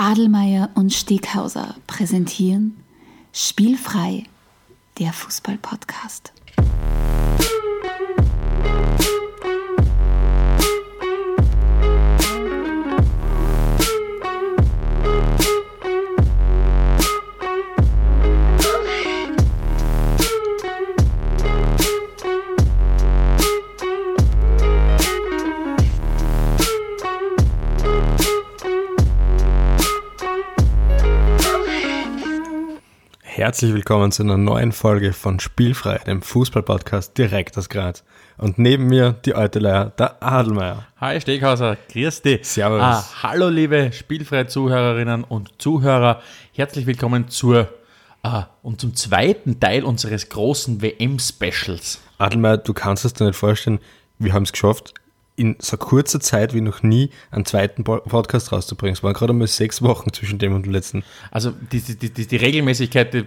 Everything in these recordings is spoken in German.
Adelmeier und Steghauser präsentieren Spielfrei, der Fußball-Podcast. Herzlich willkommen zu einer neuen Folge von Spielfrei, dem Fußball-Podcast direkt aus Graz. Und neben mir die alte Leier, der Adelmeier. Hi Steghauser, grüß dich. Servus. Ah, hallo liebe Spielfrei-Zuhörerinnen und Zuhörer. Herzlich willkommen zur ah, und zum zweiten Teil unseres großen WM-Specials. Adelmeier, du kannst es dir nicht vorstellen, wir haben es geschafft, in so kurzer Zeit wie noch nie einen zweiten Po- Podcast rauszubringen. Es waren gerade mal sechs Wochen zwischen dem und dem letzten. Also die, die, die, die Regelmäßigkeit die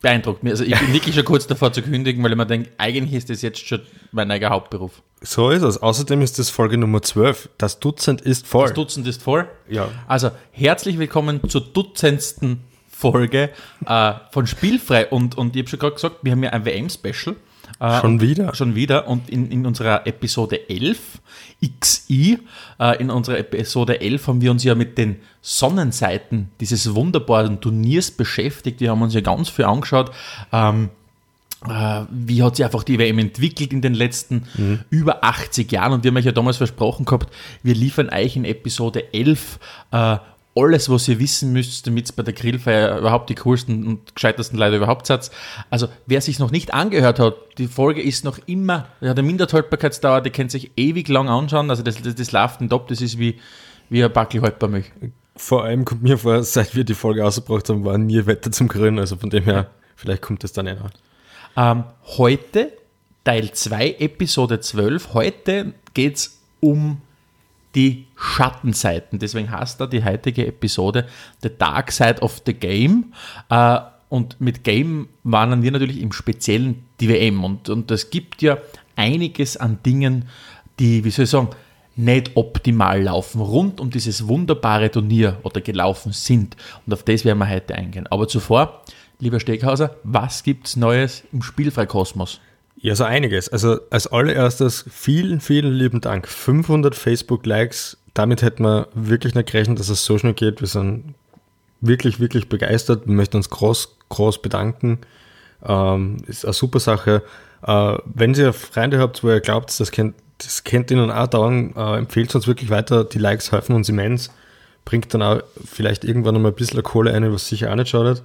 beeindruckt mich. Also ich bin wirklich schon kurz davor zu kündigen, weil ich mir denke, eigentlich ist das jetzt schon mein eigener Hauptberuf. So ist es. Außerdem ist das Folge Nummer 12. Das Dutzend ist voll. Das Dutzend ist voll. Ja. Also herzlich willkommen zur dutzendsten Folge äh, von Spielfrei. Und, und ich habe schon gerade gesagt, wir haben ja ein WM-Special. Äh, Schon wieder? Schon wieder. Und in, in unserer Episode 11, XI, äh, in unserer Episode 11 haben wir uns ja mit den Sonnenseiten dieses wunderbaren Turniers beschäftigt. Wir haben uns ja ganz viel angeschaut. Ähm, äh, wie hat sich einfach die WM entwickelt in den letzten über 80 Jahren. Und wir haben euch ja damals versprochen gehabt, wir liefern euch in Episode 11 äh, alles, was ihr wissen müsst, damit es bei der Grillfeier überhaupt die coolsten und gescheitersten Leute überhaupt seid. Also wer sich noch nicht angehört hat, die Folge ist noch immer, ja, der Mindesthaltbarkeitsdauer, die könnt sich ewig lang anschauen. Also das, das, das läuft nicht ab, das ist wie, wie ein Backel Haltbarmilch. Vor allem kommt mir vor, seit wir die Folge ausgebracht haben, war nie Wetter zum Grün. Also von dem her, vielleicht kommt das dann noch. Ähm, heute Teil 2, Episode 12. Heute geht es um die Schattenseiten. Deswegen heißt da die heutige Episode The Dark Side of the Game. Äh, und mit Game meinen wir natürlich im Speziellen die WM. Und, und es gibt ja einiges an Dingen, die, wie soll ich sagen, nicht optimal laufen, rund um dieses wunderbare Turnier oder gelaufen sind. Und auf das werden wir heute eingehen. Aber zuvor, lieber Steghauser, was gibt's Neues im Spielfreikosmos? Ja, so einiges. Also als allererstes vielen, vielen lieben Dank. 500 Facebook-Likes. Damit hätten wir wirklich nicht gerechnet, dass es so schnell geht. Wir sind wirklich, wirklich begeistert. Wir möchten uns groß, groß bedanken. Ähm, ist eine super Sache. Äh, wenn ihr Freunde habt, wo ihr glaubt, das kennt, das kennt ihnen auch dauern, äh, empfehlt uns wirklich weiter. Die Likes helfen uns immens. Bringt dann auch vielleicht irgendwann noch mal ein bisschen Kohle ein, was sicher auch nicht schadet.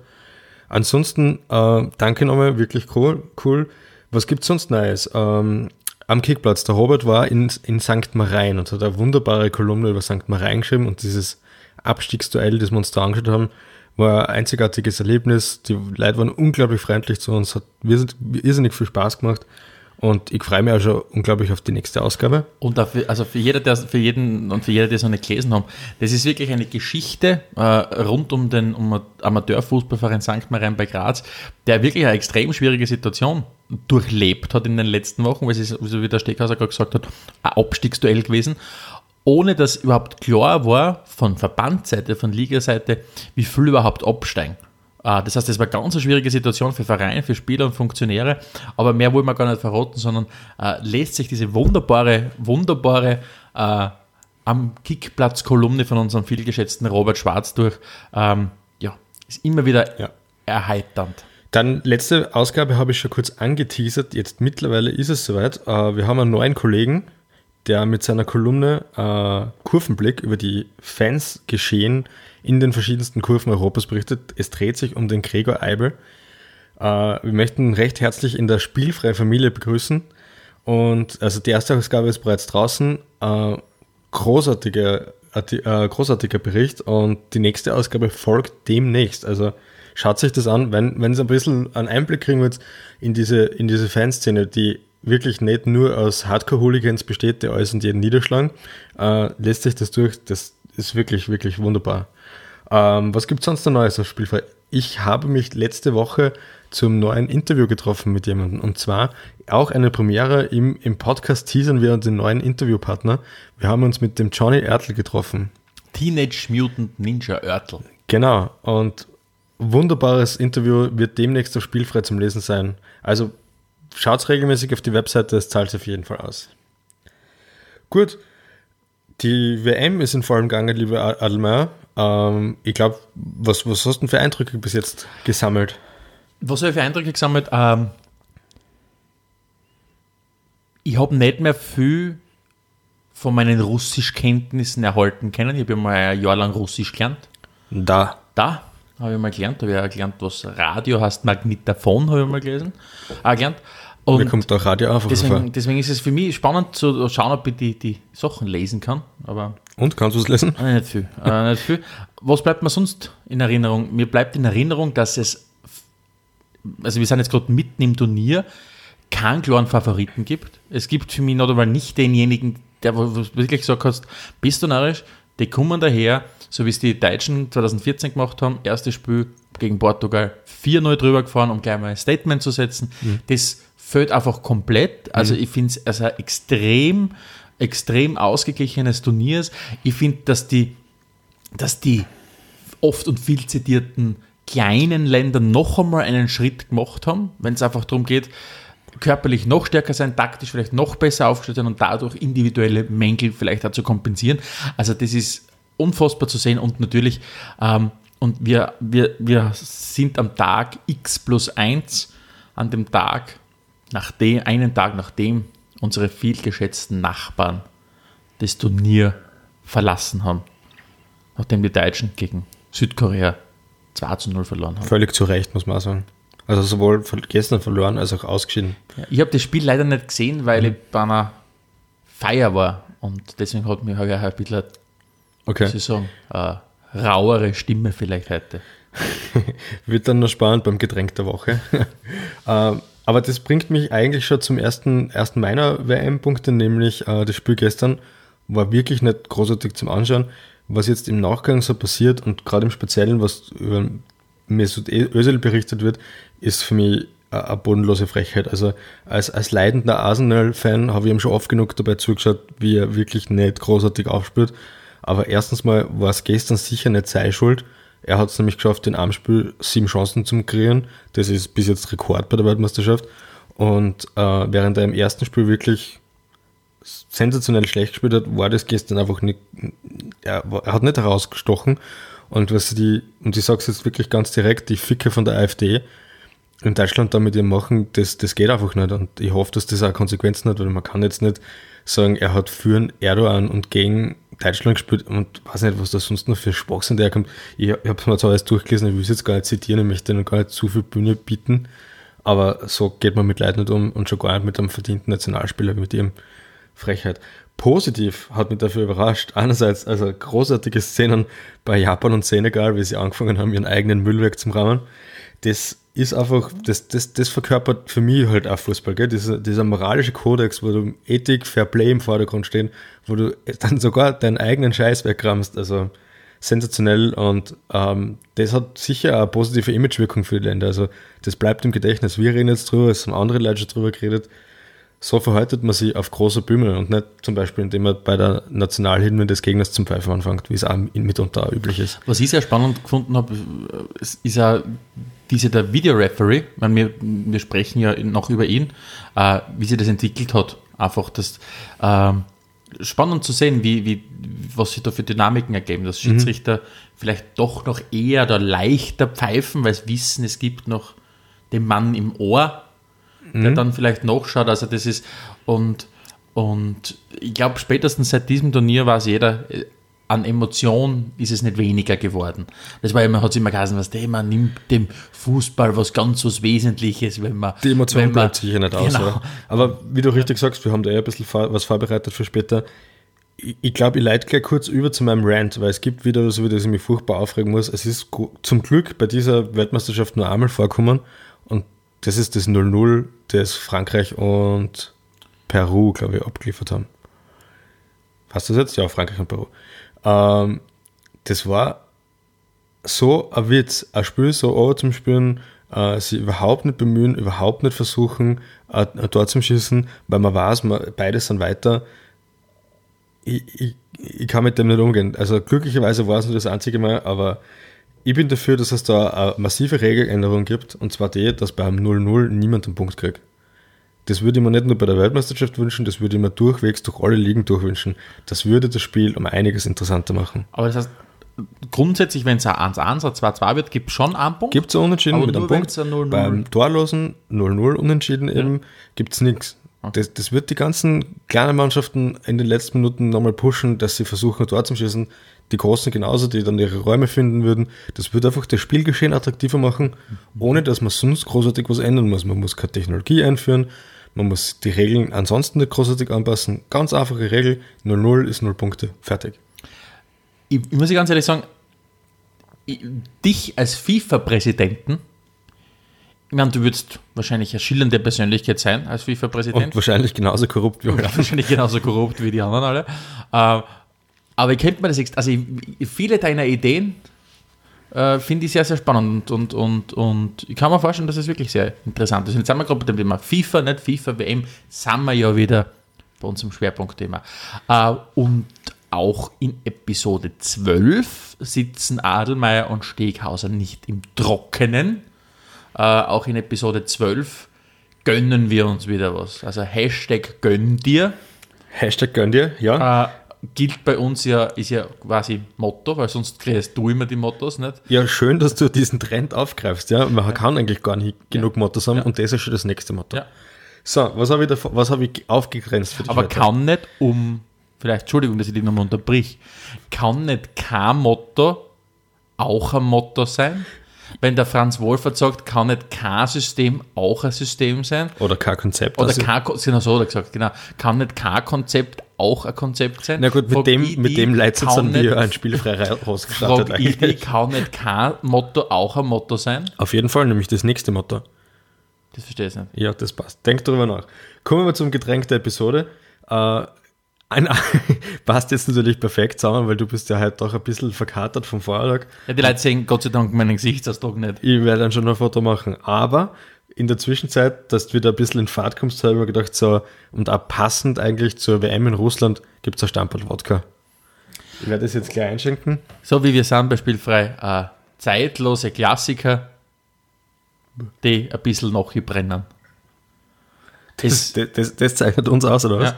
Ansonsten, äh, danke nochmal, wirklich cool. cool. Was gibt's sonst Neues? Ähm, am Kickplatz, der Robert war in, in St. Marein und hat eine wunderbare Kolumne über St. Marein geschrieben und dieses Abstiegsduell, das wir uns da angeschaut haben, war ein einzigartiges Erlebnis. Die Leute waren unglaublich freundlich zu uns, hat irrsinnig, viel Spaß gemacht und ich freue mich auch schon unglaublich auf die nächste Ausgabe. Und dafür, also für, jeder, der, für jeden und für jeder, die es noch nicht gelesen haben, das ist wirklich eine Geschichte äh, rund um den um Amateurfußballverein St. Marien bei Graz, der wirklich eine extrem schwierige Situation durchlebt hat in den letzten Wochen, weil es ist, so wie der Steckhauser gerade gesagt hat, ein Abstiegsduell gewesen, ohne dass überhaupt klar war von Verbandseite, von Ligaseite, wie viel überhaupt absteigen. Ah, Das heißt, das war eine ganz eine schwierige Situation für Vereine, für Spieler und Funktionäre, aber mehr wollen wir gar nicht verraten, sondern äh, lässt sich diese wunderbare, wunderbare äh, am Kickplatz-Kolumne von unserem vielgeschätzten Robert Schwarz durch. Ähm, ja, ist immer wieder Ja. erheiternd. Dann letzte Ausgabe habe ich schon kurz angeteasert. Jetzt mittlerweile ist es soweit. Äh, wir haben einen neuen Kollegen, der mit seiner Kolumne äh, Kurvenblick über die Fans geschehen in den verschiedensten Kurven Europas berichtet. Es dreht sich um den Gregor Eibel. Äh, wir möchten recht herzlich in der spielfreien Familie begrüßen. Und also die erste Ausgabe ist bereits draußen. Äh, großartiger, Arti- äh, großartiger Bericht und die nächste Ausgabe folgt demnächst. Also schaut sich das an, wenn, wenn ihr ein bisschen einen Einblick kriegen wollt in diese, in diese Fanszene, die wirklich nicht nur aus Hardcore-Hooligans besteht, die alles und jeden niederschlagen, äh, lässt sich das durch. Das ist wirklich, wirklich wunderbar. Ähm, was gibt es sonst noch Neues auf Spielfrei? Ich habe mich letzte Woche zum neuen Interview getroffen mit jemandem. Und zwar auch eine Premiere im, im Podcast teasern wir unseren neuen Interviewpartner. Wir haben uns mit dem Johnny Ertl getroffen. Teenage Mutant Ninja Örtel. Genau. Und wunderbares Interview wird demnächst auf Spielfrei zum Lesen sein. Also schaut regelmäßig auf die Webseite, es zahlt sich auf jeden Fall aus. Gut. Die WM ist in vollem Gange, liebe Adelmeier. Ähm, ich glaube, was, was hast du denn für Eindrücke bis jetzt gesammelt? Was habe ich für Eindrücke gesammelt? Ähm, ich habe nicht mehr viel von meinen Russischkenntnissen erhalten können. Ich habe ja mal ein Jahr lang Russisch gelernt. Da. Da habe ich mal gelernt. Da habe ich auch gelernt, was Radio heißt. Magnetophon habe ich mal gelesen. Auch gelernt. Und Mir kommt auch Radio einfach deswegen, deswegen ist es für mich spannend zu schauen, ob ich die, die Sachen lesen kann. Aber Und, kannst du es lesen? Äh, nicht viel. äh, nicht viel. Was bleibt mir sonst in Erinnerung? Mir bleibt in Erinnerung, dass es, also wir sind jetzt gerade mitten im Turnier, keinen klaren Favoriten gibt. Es gibt für mich noch einmal nicht denjenigen, der wirklich gesagt hast, bist du narrisch, die kommen daher, so wie es die Deutschen 2014 gemacht haben, erstes Spiel gegen Portugal 4-0 drüber gefahren, um gleich mal ein Statement zu setzen. Mhm. Das fällt einfach komplett. Also mhm. ich finde es also ein extrem, extrem ausgeglichenes Turnier. Ich finde, dass die, dass die oft und viel zitierten kleinen Länder noch einmal einen Schritt gemacht haben, wenn es einfach darum geht, körperlich noch stärker sein, taktisch vielleicht noch besser aufgestellt sein und dadurch individuelle Mängel vielleicht auch zu kompensieren. Also das ist unfassbar zu sehen und natürlich, ähm, und wir, wir, wir sind am Tag x plus 1, an dem Tag, nach dem, einen Tag nachdem unsere vielgeschätzten Nachbarn das Turnier verlassen haben, nachdem die Deutschen gegen Südkorea 2 zu 0 verloren haben. Völlig zu Recht, muss man auch sagen. Also sowohl gestern verloren als auch ausgeschieden. Ja, ich habe das Spiel leider nicht gesehen, weil mhm. ich bei einer Feier war und deswegen hat mich halt ein bisschen, okay. muss ich sagen, eine rauere Stimme vielleicht heute. Wird dann noch spannend beim Getränk der Woche. Ähm, aber das bringt mich eigentlich schon zum ersten, ersten meiner WM-Punkte, nämlich äh, das Spiel gestern war wirklich nicht großartig zum Anschauen. Was jetzt im Nachgang so passiert und gerade im Speziellen, was über Mesut Özil berichtet wird, ist für mich eine bodenlose Frechheit. Also als, als leidender Arsenal-Fan habe ich ihm schon oft genug dabei zugeschaut, wie er wirklich nicht großartig aufspielt. Aber erstens mal war es gestern sicher nicht seine Schuld. Er hat es nämlich geschafft, in einem Spiel sieben Chancen zu kreieren. Das ist bis jetzt Rekord bei der Weltmeisterschaft. Und äh, während er im ersten Spiel wirklich sensationell schlecht gespielt hat, war das gestern einfach nicht, er, er hat nicht herausgestochen. Und was die, und ich sage es jetzt wirklich ganz direkt, die Ficke von der AfD in Deutschland da mit ihr machen, das, das geht einfach nicht. Und ich hoffe, dass das auch Konsequenzen hat, weil man kann jetzt nicht sagen, er hat für Erdogan und gegen Deutschland gespielt und weiß nicht, was da sonst noch für Schwachsinn daherkommt. Ich, ich habe es mir zwar alles durchgelesen, ich will es jetzt gar nicht zitieren, ich möchte ihnen gar nicht zu viel Bühne bieten, aber so geht man mit Leid nicht um und schon gar nicht mit einem verdienten Nationalspieler, mit ihrem Frechheit. Positiv hat mich dafür überrascht. Einerseits also großartige Szenen bei Japan und Senegal, wie sie angefangen haben, ihren eigenen Müllwerk zu rahmen. Das ist einfach, das, das, das verkörpert für mich halt auch Fußball, gell? Dieser, dieser moralische Kodex, wo du Ethik, Fair Play im Vordergrund stehen, wo du dann sogar deinen eigenen Scheiß wegramst. Also sensationell und ähm, das hat sicher eine positive Imagewirkung für die Länder. Also das bleibt im Gedächtnis. Wir reden jetzt drüber, es haben andere Leute schon drüber geredet so verhaltet man sich auf großer Bühne und nicht zum Beispiel, indem man bei der Nationalhymne des Gegners zum Pfeifen anfängt, wie es auch mitunter üblich ist. Was ich sehr spannend gefunden habe, ist ja diese der Videoreferee, wir, wir sprechen ja noch über ihn, äh, wie sich das entwickelt hat. Einfach das äh, spannend zu sehen, wie, wie, was sich da für Dynamiken ergeben, dass mhm. Schiedsrichter mhm. vielleicht doch noch eher oder leichter pfeifen, weil sie wissen, es gibt noch den Mann im Ohr, mhm. der dann vielleicht nachschaut. Also das ist und, und ich glaube, spätestens seit diesem Turnier weiß jeder, äh, an Emotion ist es nicht weniger geworden. Das war immer, hat es immer geheißen, was der, man nimmt dem Fußball was ganz was Wesentliches, wenn man. Die Emotion man, bleibt sicher nicht aus. Genau. Aber wie du richtig sagst, wir haben da ja ein bisschen was vorbereitet für später. Ich, ich glaube, ich leite gleich kurz über zu meinem Rant, weil es gibt wieder so, wie das ich mich furchtbar aufregen muss. Es ist zum Glück bei dieser Weltmeisterschaft nur einmal vorkommen und das ist das 0-0, das Frankreich und Peru, glaube ich, abgeliefert haben. Hast du das jetzt? Ja, Frankreich und Peru. Ähm, das war so ein Witz, ein Spiel so over zum Spielen, äh, sie überhaupt nicht bemühen, überhaupt nicht versuchen, äh, dort zu schießen, weil man weiß, man, beide sind weiter. ich, ich, ich kann mit dem nicht umgehen. Also glücklicherweise war es nur das einzige Mal, aber ich bin dafür, dass es da eine massive Regeländerung gibt, und zwar die, dass beim 0-0 niemand einen Punkt kriegt. Das würde ich mir nicht nur bei der Weltmeisterschaft wünschen, das würde ich mir durchwegs durch alle Ligen durchwünschen. Das würde das Spiel um einiges interessanter machen. Aber das heißt, grundsätzlich, wenn es ein 1-1 oder 2-2 wird, gibt es schon einen Punkt. Gibt es Unentschieden Aber mit einem Punkt. wenn's ein 0-0 Beim Torlosen 0-0 Unentschieden eben gibt es nichts. Das, das wird die ganzen kleinen Mannschaften in den letzten Minuten nochmal pushen, dass sie versuchen, ein Tor zu schießen. Die Großen genauso, die dann ihre Räume finden würden. Das wird einfach das Spielgeschehen attraktiver machen, ohne dass man sonst großartig was ändern muss. Man muss keine Technologie einführen, man muss die Regeln ansonsten nicht großartig anpassen. Ganz einfache Regel, 0-0 ist 0 Punkte, fertig. ich, ich muss ganz ehrlich sagen, ich, dich als FIFA-Präsidenten, ich meine, du würdest wahrscheinlich eine schillernde Persönlichkeit sein als FIFA-Präsident. Und wahrscheinlich genauso korrupt wie alle. wahrscheinlich genauso korrupt wie die anderen alle. Äh, aber ich könnte mir das, also ich, viele deiner Ideen äh, finde ich sehr, sehr spannend und, und, und ich kann mir vorstellen, dass es wirklich sehr interessant ist. Jetzt sind wir gerade bei dem Thema FIFA, nicht FIFA, WM, sind wir ja wieder bei unserem Schwerpunktthema. Äh, und auch in Episode 12 sitzen Adelmeier und Steghauser nicht im Trockenen. Äh, auch in Episode 12 gönnen wir uns wieder was. Also Hashtag gönn dir. Hashtag gönn dir, ja. Äh, gilt bei uns ja, ist ja quasi Motto, weil sonst kriegst du immer die Mottos, nicht? Ja, schön, dass du diesen Trend aufgreifst. Ja, man kann eigentlich gar nicht genug Mottos haben und das ist schon das nächste Motto. Ja. So, was habe ich, davor- was habe ich aufgegrenzt für dich Aber heute? kann nicht um, vielleicht, Entschuldigung, dass ich dich nochmal unterbrich, kann nicht kein Motto auch ein Motto sein? Wenn der Franz Wolfert sagt, kann nicht kein System auch ein System sein? Oder kein Konzept. Oder also, kein, genau so hat er gesagt, genau. Kann nicht kein Konzept auch ein Konzept sein? na gut, mit Frag dem, ich mit dem Leitsatz haben wir ein spielfrei rausgestartet ich eigentlich. kann nicht kein Motto auch ein Motto sein? Auf jeden Fall, nämlich das nächste Motto. Das verstehe ich nicht. Ja, das passt. Denk drüber nach. Kommen wir zum Getränk der Episode. Äh, ein, passt jetzt natürlich perfekt zusammen, weil du bist ja heute doch ein bisschen verkatert vom Vortag. Ja, die Leute sehen Gott sei Dank meinen Gesichtsausdruck nicht. Ich werde dann schon ein Foto machen. Aber in der Zwischenzeit, dass du wieder ein bisschen in Fahrt kommst, habe ich mir gedacht, so, und auch passend eigentlich zur WM in Russland, gibt es ein Stamperl Wodka. Ich werde das jetzt gleich einschenken. So wie wir sind bei Spielfrei, äh, zeitlose Klassiker, die ein bisschen nachbrennen. Das, Es, das, das zeichnet uns aus, oder was? Ja.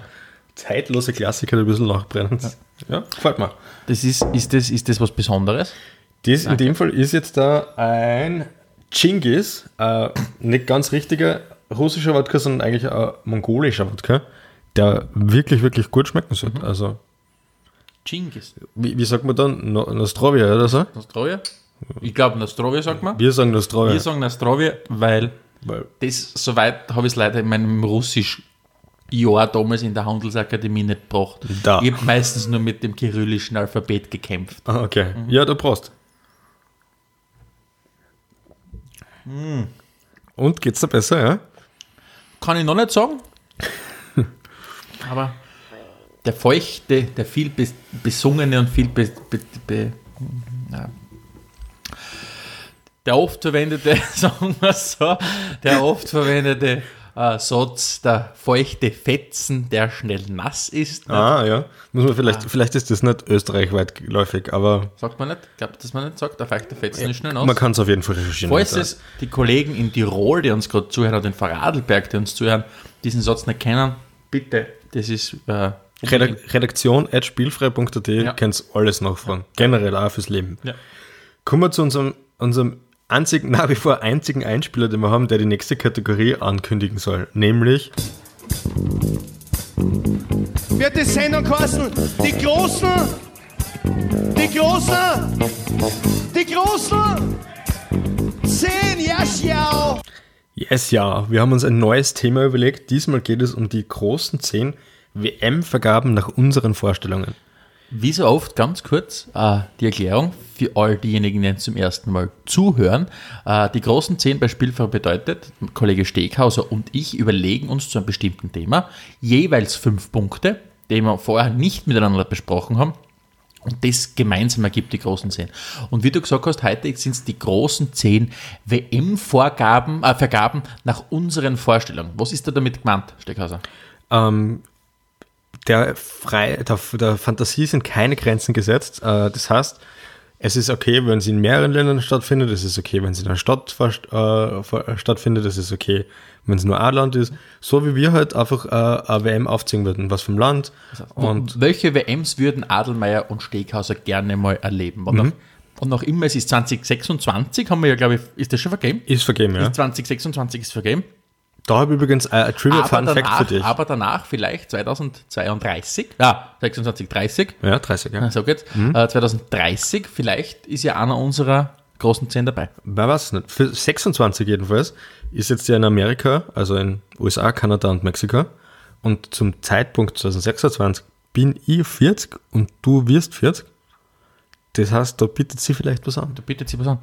Zeitlose Klassiker, ein bisschen nachbrennen. Ja, gefällt mir. das ist, ist, das, ist das was Besonderes? Das in dem Fall ist jetzt da ein Chingis, äh, nicht ganz richtiger russischer Wodka, sondern eigentlich ein mongolischer Wodka, der wirklich, wirklich gut schmecken sollte. Also, Chingis. wie, wie sagt man dann? No, Nostrovia oder so? Nostrovia? Ich glaube, Nostrovia sagt man. Wir sagen Nostrovia. Wir sagen Nostrovia, weil weil, das, soweit habe ich es leider in meinem Russisch Jahr damals in der Handelsakademie nicht gebracht. Da. Ich habe meistens nur mit dem kyrillischen Alphabet gekämpft. ah, okay. Mhm. Ja, du brauchst. Mhm. Und geht's da besser, ja? Kann ich noch nicht sagen. Aber der feuchte, der viel bes- besungene und viel be, be, na, der oft verwendete, sagen wir so, der oft verwendete äh, Satz, der feuchte Fetzen, der schnell nass ist. Ah, ja. Muss man Ah. vielleicht, vielleicht ist das nicht österreichweit geläufig, aber Sagt man nicht? Glaubt, dass man nicht sagt, der feuchte Fetzen ist schnell nass. man kann es auf jeden Fall recherchieren. Falls es die Kollegen in Tirol, die uns gerade zuhören, oder in Vorarlberg, die uns zuhören, diesen Satz nicht kennen, bitte, das ist äh, Redak Redaktion at spielfrei.at Ja. könnt alles nachfragen. Generell auch fürs Leben. Ja. Kommen wir zu unserem, unserem einzigen, nach wie vor einzigen Einspieler, den wir haben, der die nächste Kategorie ankündigen soll. Nämlich wird die Sendung kosten. Die Großen, die Großen, die Großen. Zehn, ja, schau. Yes, ja. Wir haben uns ein neues Thema überlegt. Diesmal geht es um die großen 10 WM-Vergaben nach unseren Vorstellungen. Wie so oft, ganz kurz, äh, die Erklärung für all diejenigen, die zum ersten Mal zuhören. Äh, die großen 10 bei Spielfrei bedeutet, Kollege Steghauser und ich überlegen uns zu einem bestimmten Thema jeweils fünf Punkte, die wir vorher nicht miteinander besprochen haben. Und das gemeinsam ergibt die großen 10. Und wie du gesagt hast, heute sind es die großen 10 WM-Vorgaben, äh, Vergaben nach unseren Vorstellungen. Was ist da damit gemeint, Steckhauser? Ähm, der, frei, der, der Fantasie sind keine Grenzen gesetzt. Äh, das heißt, es ist okay, wenn sie in mehreren Ländern stattfindet, es ist okay, wenn sie in einer Stadt äh, stattfindet, es ist okay, wenn es nur ein Land ist. So wie wir halt einfach äh, eine WM aufziehen würden, was vom Land. Und welche WMs würden Adelmeier und Steghauser gerne mal erleben? Und, Mhm. noch, und noch immer, es ist 2026, haben wir ja, glaube ich, ist das schon vergeben? ist vergeben, ja. Ist 2026 ist vergeben. Da habe ich übrigens ein, ein Trivia Fun Fact danach, für dich. aber danach vielleicht 2032, ja, 26, 30, ja, 30, ja. so geht's, Mhm. äh, 2030, vielleicht ist ja einer unserer großen Zehn dabei. Wer weiß nicht. Für 26 jedenfalls ist jetzt ja in Amerika, also in USA, Kanada und Mexiko. Und zum Zeitpunkt 2026 bin ich 40 und du wirst 40. Das heißt, da bietet sie vielleicht was an. Da bietet sie was an.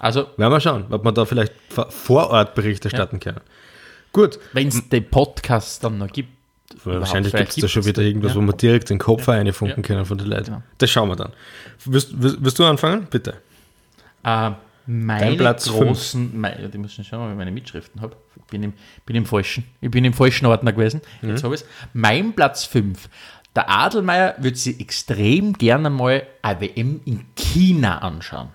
Also, Werden wir schauen, ob wir da vielleicht vor- Ort Bericht erstatten können. Gut, wenn es den Podcast dann noch gibt, wahrscheinlich gibt es da schon wieder irgendwas, ja. wo wir direkt den Kopf reinfunken Ja. können von den Leuten. Genau. Das schauen wir dann. Wirst, wirst, wirst du anfangen? Bitte. Äh, meine Platz großen, meine, ich muss schon schauen, ob ich meine Mitschriften habe. Ich bin im, bin im falschen, ich bin im falschen Ordner gewesen. Mhm. Jetzt habe ich Mein Platz 5. Der Adelmeier würde sich extrem gerne mal eine WM in China anschauen.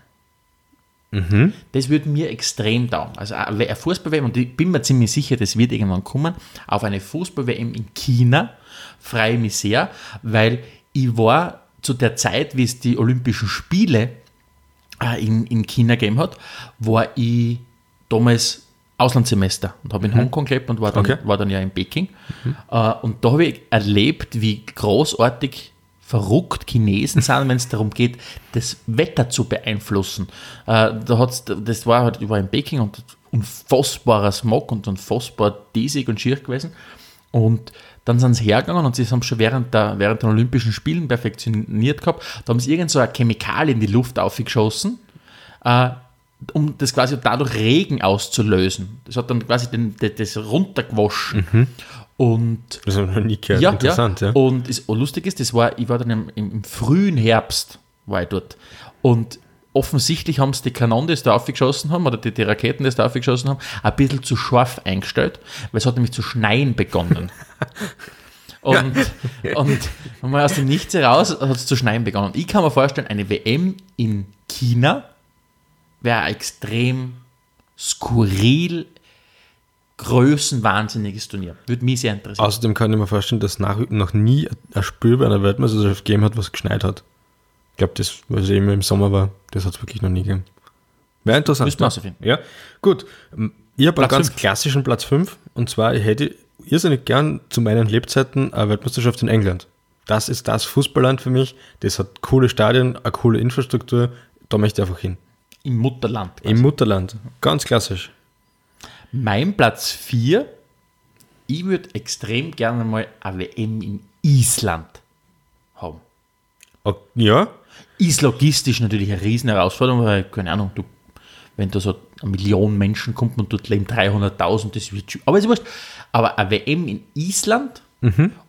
Mhm. Das würde mir extrem dauern. Also eine Fußball-WM, und ich bin mir ziemlich sicher, das wird irgendwann kommen, auf eine Fußball-WM in China freue ich mich sehr, weil ich war zu der Zeit, wie es die Olympischen Spiele äh, in, in China gegeben hat, war ich damals Auslandssemester und habe in Hongkong gelebt und war dann, Okay. war dann ja in Peking. Äh, und da habe ich erlebt, wie großartig verrückt Chinesen sind, wenn es darum geht, das Wetter zu beeinflussen. Äh, da hat's, das war halt, war in Peking und unfassbarer Smog und unfassbar diesig und schier gewesen. Und dann sind sie hergegangen und sie haben schon während, der, während den Olympischen Spielen perfektioniert gehabt. Da haben sie irgend so ein Chemikal in die Luft aufgeschossen, äh, um das quasi dadurch Regen auszulösen. Das hat dann quasi den, das, runtergewaschen. Und Das habe ich noch nie gehört. ja, Interessant, ja. ja. Und es, und lustig ist, das war, ich war dann im, im, im frühen Herbst, war ich dort. Und offensichtlich haben sie die Kanonen, die es da aufgeschossen haben, oder die, die Raketen, die es da aufgeschossen haben, ein bisschen zu scharf eingestellt, weil es hat nämlich zu schneien begonnen. Und, und mal aus dem Nichts heraus hat es zu schneien begonnen. Ich kann mir vorstellen, eine WM in China wäre extrem skurril, größenwahnsinniges Turnier. Würde mich sehr interessieren. Außerdem kann ich mir vorstellen, dass nach, noch nie ein Spiel bei einer Weltmeisterschaft gegeben hat, was geschneit hat. Ich glaube, das, was immer im Sommer war, das hat es wirklich noch nie gegeben. Wäre interessant. Müssten wir ja. herausfinden. Ja, gut. Ich habe einen ganz fünf. klassischen Platz 5 und zwar, ich hätte irrsinnig gern zu meinen Lebzeiten eine Weltmeisterschaft in England. Das ist das Fußballland für mich. Das hat coole Stadien, eine coole Infrastruktur. Da möchte ich einfach hin. Im Mutterland. Im Mutterland. Ganz klassisch. Mein Platz 4, ich würde extrem gerne mal eine WM in Island haben. Ja, Ist logistisch natürlich eine riesen Herausforderung, weil, keine Ahnung, du, wenn da so eine Million Menschen kommt und dort leben 300.000, das wird aber ist wurscht. Aber eine WM in Island,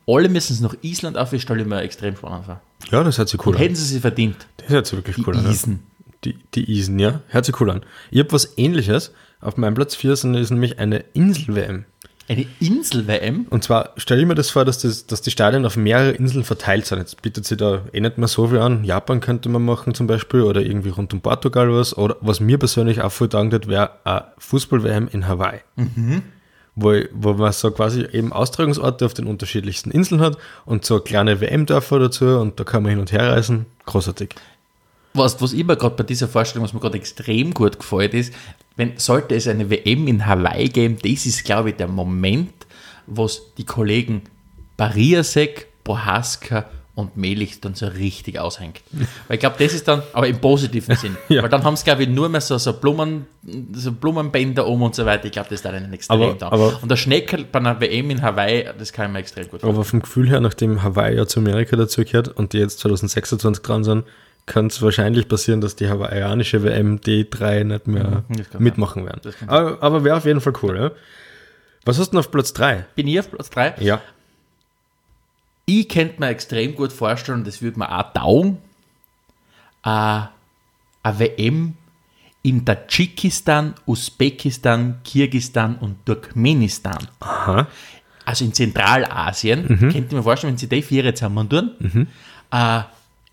alle müssen es nach Island auf, ich stelle mir extrem spannend vor. ja, das hört sich cool an. Hätten sie sie verdient, Das hört sich wirklich die cool an. ja. Isen. Die, die Isen, ja. Hört sich cool an. Ich habe was ähnliches. Auf meinem Platz 4 ist nämlich eine Insel-WM. Eine Insel-WM, Und zwar stelle ich mir das vor, dass, das, dass die Stadien auf mehrere Inseln verteilt sind. Jetzt bietet sich da eh nicht mehr so viel an. Japan könnte man machen zum Beispiel oder irgendwie rund um Portugal was. Oder was mir persönlich auch voll hat, wäre eine Fußball-WM in Hawaii. Wo, wo man so quasi eben Austragungsorte auf den unterschiedlichsten Inseln hat und so kleine WM-Dörfer dazu und da kann man hin und her reisen. Großartig. Was, was immer gerade bei dieser Vorstellung, was mir gerade extrem gut gefällt, ist, wenn, sollte es eine WM in Hawaii geben, das ist, glaube ich, der Moment, was die Kollegen Bariasek, Bohaska und Melich dann so richtig aushängt. Weil ich glaube, das ist dann, aber im positiven Sinn. Ja. Weil dann haben sie, glaube ich, nur mehr so, so, Blumen, so Blumenbänder um und so weiter. Ich glaube, das ist dann ein extrem Aber- da. aber- Und der Schneckel bei einer WM in Hawaii, das kann ich mir extrem gut vorstellen. Aber vom Gefühl her, nachdem Hawaii ja zu Amerika dazugehört und die jetzt 2026 dran sind, kann es wahrscheinlich passieren, dass die hawaiianische WM D3 nicht mehr Mhm, mitmachen werden. Aber, aber wäre auf jeden Fall cool, ja? Was hast du denn auf Platz 3? Bin ich auf Platz 3? Ja. Ich könnte mir extrem gut vorstellen, das würde mir auch taugen, äh, eine WM in Tadschikistan, Usbekistan, Kirgistan und Turkmenistan. Aha. also in Zentralasien, Mhm. könnte ich mir vorstellen, wenn sie die vier zusammen tun, äh,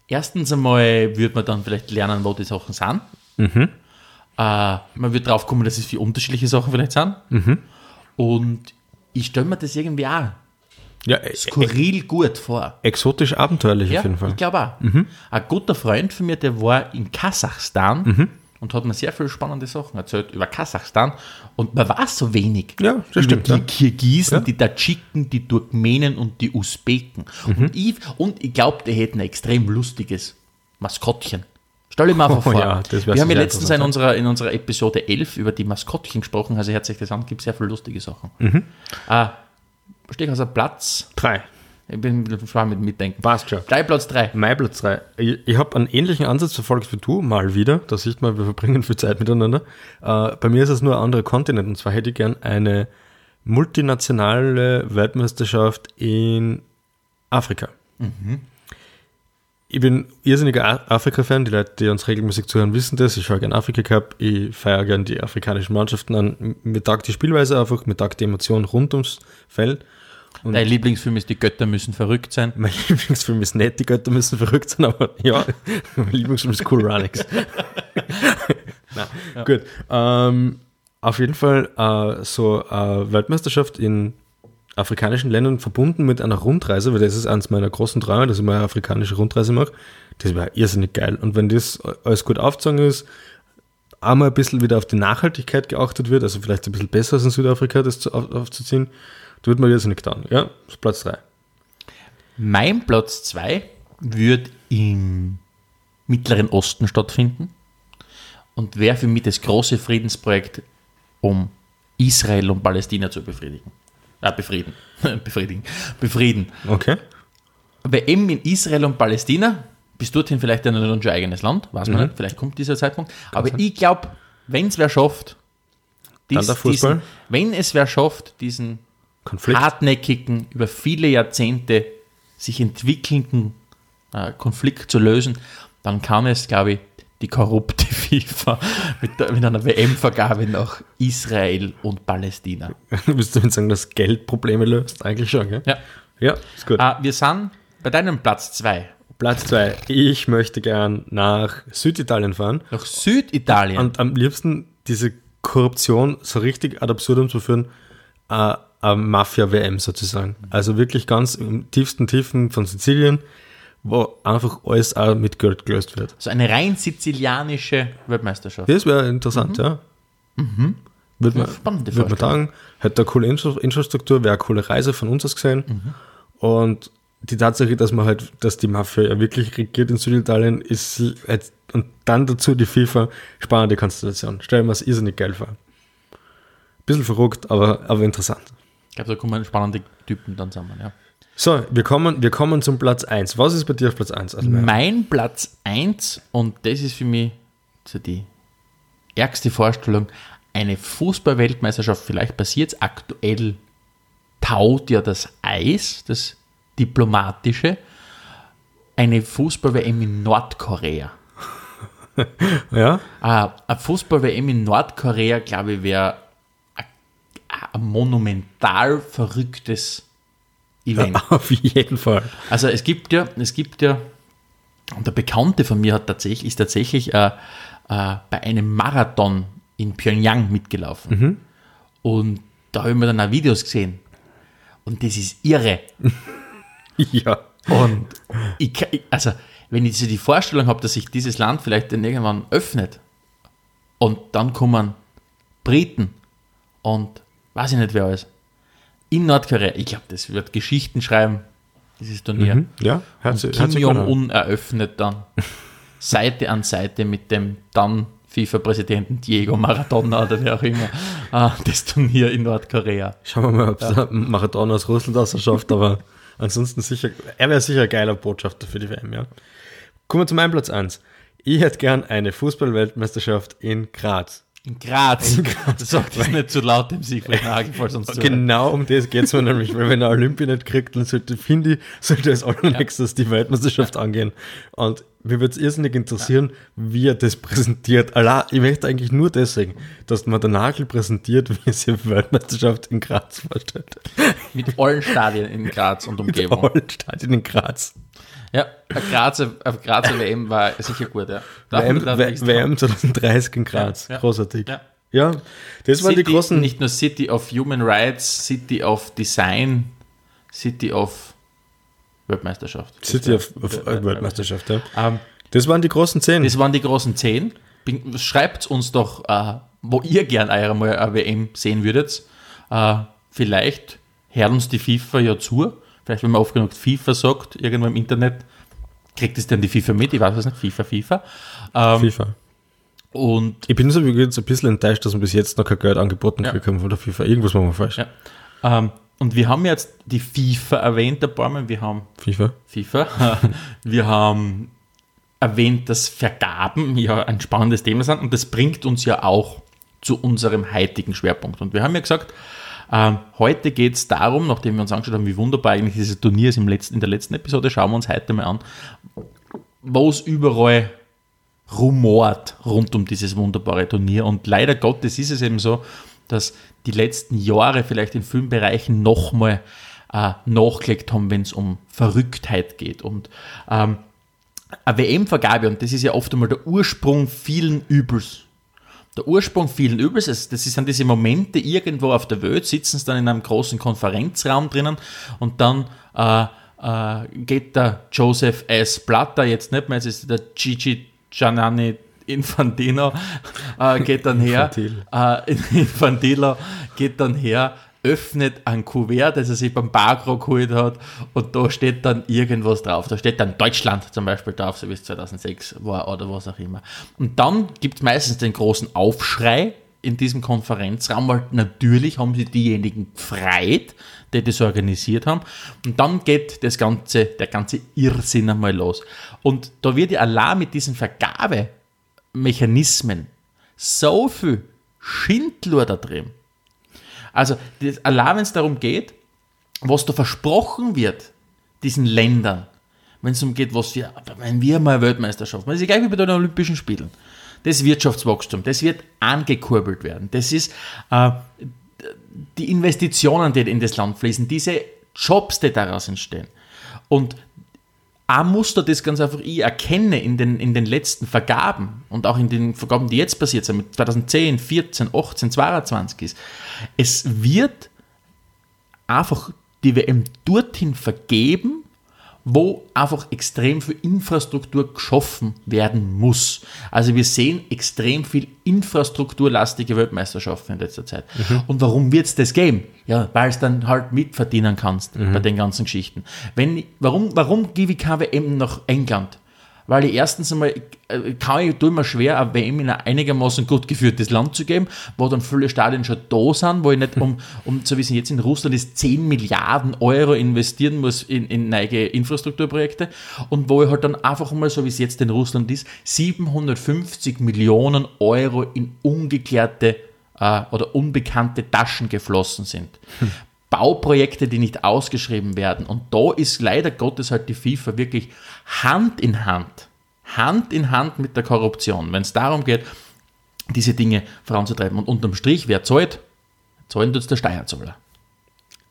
erstens einmal würde man dann vielleicht lernen, wo die Sachen sind. Mhm. Äh, man wird drauf kommen, dass es viele unterschiedliche Sachen vielleicht sind. Mhm. Und ich stelle mir das irgendwie auch Ja, e- skurril gut vor. exotisch abenteuerlich Ja, auf jeden Fall. Mhm. ich glaube auch. Ein guter Freund von mir, der war in Kasachstan Mhm. Und hat mir sehr viele spannende Sachen erzählt über Kasachstan. Und man weiß so wenig Ja, das über stimmt, die ja. Kirgisen, Ja. die Tadschiken, die Turkmenen und die Usbeken. Mhm. Und, ich, und ich glaube, der hätte ein extrem lustiges Maskottchen. Stell dir mal Oh vor. ja, Wir haben ja letztens in unserer, in unserer Episode 11 über die Maskottchen gesprochen, also hört sich das an, gibt sehr viele lustige Sachen. Mhm. Äh, Stich also Platz, Drei. Ich bin schwer mit Mitdenken. Passt schon. Gleich Platz 3. Mein Platz 3. Ich, ich habe einen ähnlichen Ansatz verfolgt wie du, mal wieder. Da sieht man, wir verbringen viel Zeit miteinander. Äh, bei mir ist es nur ein anderer Kontinent. Und zwar hätte ich gern eine multinationale Weltmeisterschaft in Afrika. Ich bin irrsinniger Afrika-Fan. Die Leute, die uns regelmäßig zuhören, wissen das. Ich schaue gern Afrika Cup. Ich feiere gern die afrikanischen Mannschaften an. Mir taugt die Spielweise einfach, mir taugt die Emotion rund ums Feld. Dein Lieblingsfilm ist Die Götter müssen verrückt sein. Mein Lieblingsfilm ist nicht, die Götter müssen verrückt sein, aber ja, mein Lieblingsfilm ist Cool Runnings. Na, Gut. Ähm, auf jeden Fall äh, so äh, Weltmeisterschaft in afrikanischen Ländern verbunden mit einer Rundreise, weil das ist eines meiner großen Träume, dass ich mal eine afrikanische Rundreise mache. Das wäre irrsinnig geil. Und wenn das alles gut aufgezogen ist, einmal ein bisschen wieder auf die Nachhaltigkeit geachtet wird, also vielleicht ein bisschen besser als in Südafrika, das zu, auf, aufzuziehen, da wird man irrsinnig dann. Ja, das ist Platz 3. Mein Platz 2 wird im Mittleren Osten stattfinden und wäre für mich das große Friedensprojekt, um Israel und Palästina zu befriedigen. Äh, befrieden. befriedigen. Befrieden. Okay. WM in Israel und Palästina, bis dorthin vielleicht dann unser eigenes Land, weiß man nicht, vielleicht kommt dieser Zeitpunkt. Aber ich glaube, wenn es wer schafft, Fußball? diesen, wenn es wer schafft, diesen Konflikt. hartnäckigen, über viele Jahrzehnte sich entwickelnden äh, Konflikt zu lösen, dann kann es, glaube ich, die korrupte FIFA mit, der, mit einer WM-Vergabe nach Israel und Palästina. Willst du sagen, dass Geld Probleme löst? Eigentlich schon, gell? Ja. Ja, ist gut. Äh, wir sind bei deinem Platz 2 Platz zwei. Ich möchte gern nach Süditalien fahren nach Süditalien. und am liebsten diese Korruption so richtig ad absurdum zu führen, äh, Mafia-WM sozusagen. Also wirklich ganz im tiefsten Tiefen von Sizilien, wo einfach alles auch mit Geld gelöst wird. so eine rein sizilianische Weltmeisterschaft. Das wäre interessant, ja. Würde man, spannende würde man sagen, hätte eine coole Infra Infrastruktur, wäre eine coole Reise von uns aus gesehen. Und die Tatsache, dass man halt, dass die Mafia ja wirklich regiert in Süditalien, ist halt, und dann dazu die FIFA, spannende Konstellation. Stellen wir es irrsinnig geil vor. Bisschen verrückt, aber, aber interessant. Ich glaube, da kommen spannende Typen dann zusammen. Ja. So, wir kommen, wir kommen zum Platz 1. Was ist bei dir auf Platz 1? Also, Mein Platz 1, und das ist für mich so die ärgste Vorstellung, eine Fußball-Weltmeisterschaft, vielleicht passiert es aktuell, taut ja das Eis, das diplomatische, eine Fußball-WM in Nordkorea. ja? Ah, eine Fußball-WM in Nordkorea, glaube ich, wäre ein monumental verrücktes Event. Auf jeden Fall. Also es gibt ja, es gibt ja, und der Bekannte von mir hat tatsächlich, ist tatsächlich äh, äh, bei einem Marathon in Pyongyang mitgelaufen. Und da habe ich mir dann auch Videos gesehen. Und das ist irre. Ja. Und ich, also, wenn ich so die Vorstellung habe, dass sich dieses Land vielleicht dann irgendwann öffnet und dann kommen Briten und weiß ich nicht wer alles in Nordkorea, ich glaube, das wird Geschichten schreiben, dieses Turnier. Mhm. Ja, hört Kim. Jong-un eröffnet dann Seite an Seite mit dem dann FIFA-Präsidenten Diego Maradona oder wer auch immer äh, das Turnier in Nordkorea. Schauen wir mal, ob es der Marathon aus Russland aus schafft, aber ansonsten sicher, er wäre sicher ein geiler Botschafter für die WM, ja. Kommen wir zu meinem Platz 1. Ich hätte gern eine Fußball-Weltmeisterschaft in Graz. In Graz. Sag das nicht zu laut dem Siegfried Nagel, falls uns zuhört. Genau um das geht es mir nämlich, weil wenn er Olympia nicht kriegt, dann sollte, finde ich, sollte als allernächstes die Weltmeisterschaft angehen. Und mir würde es irrsinnig interessieren, wie er das präsentiert. Allah, ich möchte eigentlich nur deswegen, dass man der Nagel präsentiert, wie er sich die Weltmeisterschaft in Graz vorstellt. Mit allen Stadien in Graz und Mit Umgebung. allen Stadien in Graz. Ja, Grazer, Grazer WM war sicher gut, ja. WM, WM 2030 in Graz. Ja, ja. Großartig. Ja. Ja, das waren die großen. Nicht nur City of Human Rights, City of Design, City of Weltmeisterschaft. City of, of Weltmeisterschaft, ja. Ähm, Das waren die großen zehn. das waren die großen zehn. Schreibt uns doch, äh, wo ihr gern einmal eine WM sehen würdet. Äh, vielleicht hört uns die FIFA ja zu. Vielleicht, wenn man oft genug FIFA sagt, irgendwo im Internet, kriegt es dann die FIFA mit. Ich weiß es nicht, FIFA, FIFA. Ähm, FIFA. und Ich bin so übrigens ein bisschen enttäuscht, dass wir bis jetzt noch kein Geld angeboten Ja. haben von der FIFA. Irgendwas machen wir falsch. Ja. Ähm, und wir haben jetzt die FIFA erwähnt, ein paar Mal. Wir haben FIFA. FIFA. Wir haben erwähnt, dass Vergaben ja ein spannendes Thema sind und das bringt uns ja auch zu unserem heutigen Schwerpunkt. Und wir haben ja gesagt, ähm, heute geht es darum, nachdem wir uns angeschaut haben, wie wunderbar eigentlich dieses Turnier ist im letzten, in der letzten Episode, schauen wir uns heute mal an, wo es überall rumort rund um dieses wunderbare Turnier. Und leider Gottes ist es eben so, dass die letzten Jahre vielleicht in vielen Bereichen nochmal äh, nachgelegt haben, wenn es um Verrücktheit geht. Und ähm, eine WM-Vergabe, und das ist ja oft einmal der Ursprung vielen Übels. Der Ursprung vielen Übels, das sind diese Momente irgendwo auf der Welt, sitzen sie dann in einem großen Konferenzraum drinnen und dann äh, äh, geht der Joseph S. Blatter, jetzt nicht mehr, es ist der Gigi Giannani Infantino, äh, geht dann her, Infantil. äh, Infantilo geht dann her, öffnet ein Kuvert, das er sich beim Bagro geholt hat und da steht dann irgendwas drauf. Da steht dann Deutschland zum Beispiel drauf, so wie es 2006 war oder was auch immer. Und dann gibt es meistens den großen Aufschrei in diesem Konferenzraum, weil natürlich haben sie diejenigen gefreit, die das organisiert haben. Und dann geht das ganze, der ganze Irrsinn einmal los. Und da wird ja allein mit diesen Vergabemechanismen so viel Schindler da drin. Also, allein wenn es darum geht, was da versprochen wird, diesen Ländern, wenn es darum geht, was wir, wenn wir mal Weltmeisterschaft, das ist gleich wie bei den Olympischen Spielen, das Wirtschaftswachstum, das wird angekurbelt werden. Das ist äh, die Investitionen, die in das Land fließen, diese Jobs, die daraus entstehen. Und ein Muster, das ganz einfach ich erkenne in den, in den letzten Vergaben und auch in den Vergaben, die jetzt passiert sind, mit 2010, 14, 18, 22 ist, es wird einfach die WM dorthin vergeben, wo einfach extrem viel Infrastruktur geschaffen werden muss. Also wir sehen extrem viel infrastrukturlastige Weltmeisterschaften in letzter Zeit. Und warum wird es das geben? Ja, weil es dann halt mitverdienen kannst bei den ganzen Geschichten. Wenn, warum, warum gebe ich keine WM nach England? Weil ich erstens einmal, äh, kann ich, tue mir schwer, eine WM in ein einigermaßen gut geführtes Land zu geben, wo dann viele Stadien schon da sind, wo ich nicht um, um zu wissen, jetzt in Russland ist 10 Milliarden Euro investieren muss in, in neue Infrastrukturprojekte und wo ich halt dann einfach mal, so wie es jetzt in Russland ist, 750 Millionen Euro in ungeklärte äh, oder unbekannte Taschen geflossen sind. Bauprojekte, die nicht ausgeschrieben werden. Und da ist leider Gottes halt die FIFA wirklich Hand in Hand, Hand in Hand mit der Korruption, wenn es darum geht, diese Dinge voranzutreiben. Und unterm Strich, wer zahlt? Zahlen tut der Steuerzahler.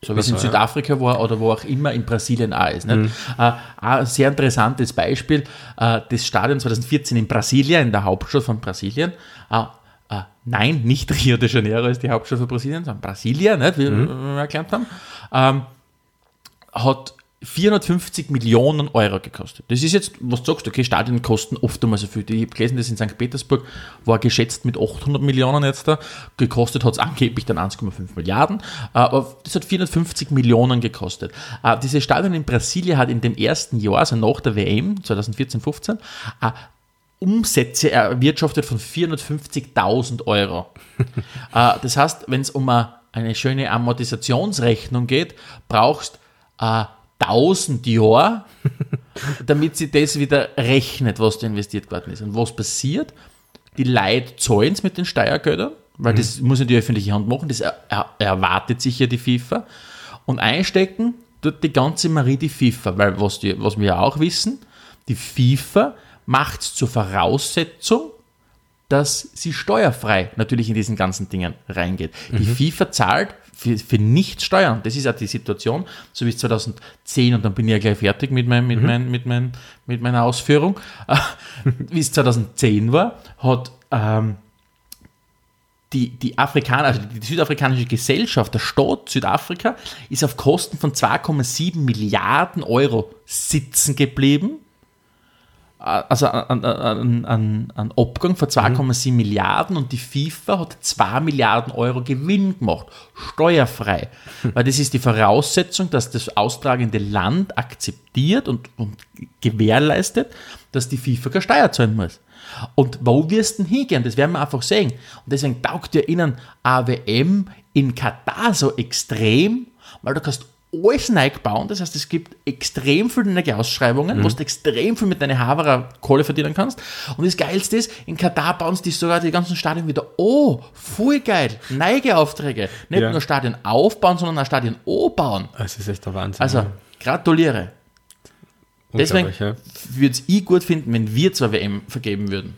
So wie es in. Südafrika war oder wo auch immer in Brasilien auch ist. Nicht? Äh, ein sehr interessantes Beispiel, äh, das Stadion 2014 in Brasilia, in der Hauptstadt von Brasilien. Äh, äh, nein, nicht Rio de Janeiro ist die Hauptstadt von Brasilien, sondern Brasilia, nicht, wie wir erklärt haben, ähm, hat 450 Millionen Euro gekostet. Das ist jetzt, was du sagst, okay, Stadien kosten oft einmal so viel. Ich habe gelesen, das in St. Petersburg war geschätzt mit 800 Millionen jetzt da. Gekostet hat es angeblich dann 1,5 Milliarden. Äh, Aber das hat 450 Millionen gekostet. Äh, Dieses Stadion in Brasilien hat in dem ersten Jahr, also nach der WM 2014, 15, äh, Umsätze erwirtschaftet von 450.000 Euro. Äh, das heißt, wenn es um eine, eine schöne Amortisationsrechnung geht, brauchst äh, 1000 Jahre, damit sie das wieder rechnet, was da investiert worden ist. Und was passiert? Die Leute zahlen es mit den Steuergeldern, weil das muss ja die öffentliche Hand machen, das er, er, erwartet sich ja die FIFA. Und einstecken tut die ganze Marie die FIFA, weil was, die, was wir ja auch wissen, die FIFA macht es zur Voraussetzung, dass sie steuerfrei natürlich in diesen ganzen Dingen reingeht. Die FIFA zahlt für, für nichts Steuern. Das ist ja die Situation, so wie 2010, und dann bin ich ja gleich fertig mit, meinem, mit, mein, mit, mein, mit meiner Ausführung. wie es 2010 war, hat ähm, die, die Afrikaner, also die südafrikanische Gesellschaft, der Staat Südafrika, ist auf Kosten von 2,7 Milliarden Euro sitzen geblieben. Also an, an, an, an Abgang von 2,7 Milliarden und die FIFA hat 2 Milliarden Euro Gewinn gemacht, steuerfrei. Weil das ist die Voraussetzung, dass das austragende Land akzeptiert und, und gewährleistet, dass die FIFA keine Steuer zahlen muss. Und wo wirst du denn hingehen? Das werden wir einfach sehen. Und deswegen taugt ja ihnen AWM in Katar so extrem, weil du kannst alles neu bauen. Das heißt, es gibt extrem viele neue Ausschreibungen, wo du extrem viel mit deiner Haverer Kohle verdienen kannst. Und das Geilste ist, in Katar bauen sie sogar die ganzen Stadien wieder. Oh, voll geil. Neue Aufträge. Nicht Ja. nur Stadien aufbauen, sondern auch Stadien bauen. Das ist echt der Wahnsinn. Also, gratuliere. Deswegen ja. würde es ich gut finden, wenn wir zwar WM vergeben würden.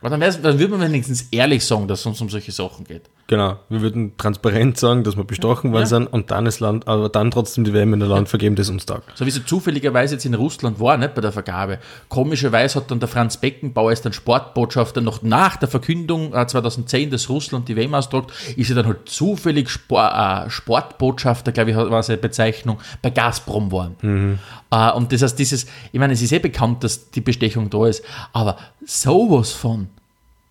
Weil dann, dann würde man wenigstens ehrlich sagen, dass es uns um solche Sachen geht. Genau, wir würden transparent sagen, dass wir bestochen worden Ja. sind und dann das Land, aber dann trotzdem die WM in ein Land vergeben, das uns taugt. So wie sie zufälligerweise jetzt in Russland war, nicht bei der Vergabe. Komischerweise hat dann der Franz Beckenbauer als dann Sportbotschafter noch nach der Verkündung äh, 2010, dass Russland die WM austragt, ist er dann halt zufällig Spor, äh, Sportbotschafter, glaube ich, war seine Bezeichnung, bei Gazprom geworden. Äh, und das heißt, dieses, ich meine, es ist eh bekannt, dass die Bestechung da ist, aber sowas von,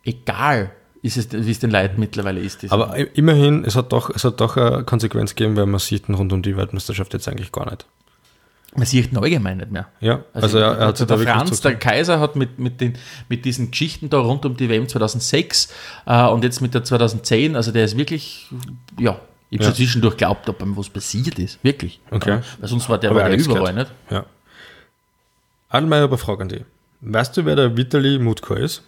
egal, ist es, wie es den Leuten mittlerweile ist. Aber immerhin, es hat doch, es hat doch eine Konsequenz gegeben, weil man sieht rund um die Weltmeisterschaft jetzt eigentlich gar nicht. man sieht ihn allgemein nicht mehr. Ja, also, er, er hat sich der Franz, der Kaiser, hat mit, mit, den, mit diesen Geschichten da rund um die WM 2006 äh, und jetzt mit der 2010, also der ist wirklich, ja, ich habe Ja. zwischendurch geglaubt, ob ihm was passiert ist. Wirklich. Okay. Ja, weil sonst war der, war nichts überall gehört. nicht. Ja. Allmeier, aber Frage an dich. Weißt du, wer der Vitali Mutko ist?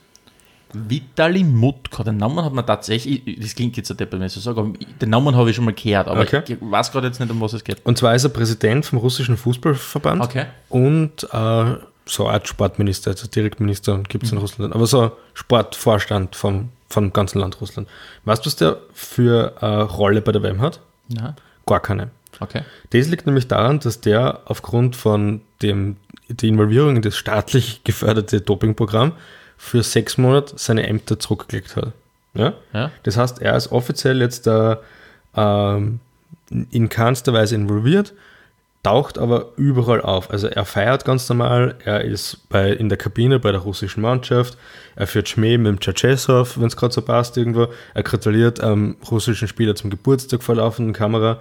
Vitali Mutka, den Namen hat man tatsächlich, ich- das klingt jetzt ein Depp, wenn ich so sage, aber den Namen habe ich schon mal gehört, aber Okay. ich weiß gerade jetzt nicht, um was es geht. Und zwar ist er Präsident vom russischen Fußballverband Okay. und äh, so eine Art Sportminister, also Direktminister gibt es in Russland, aber so Sportvorstand vom, vom ganzen Land Russland. Weißt du, was der für eine Rolle bei der WM hat? Ja, Gar keine. okay. Das liegt nämlich daran, dass der aufgrund von dem, die Involvierung in das staatlich geförderte Dopingprogramm für sechs Monate seine Ämter zurückgelegt hat. Ja? Ja. Das heißt, er ist offiziell jetzt da ähm, in keinster Weise involviert, taucht aber überall auf. Also er feiert ganz normal, er ist bei, in der Kabine bei der russischen Mannschaft, er führt Schmäh mit dem Tschetschesow, wenn es gerade so passt irgendwo, er gratuliert am russischen Spieler zum Geburtstag vor laufenden Kamera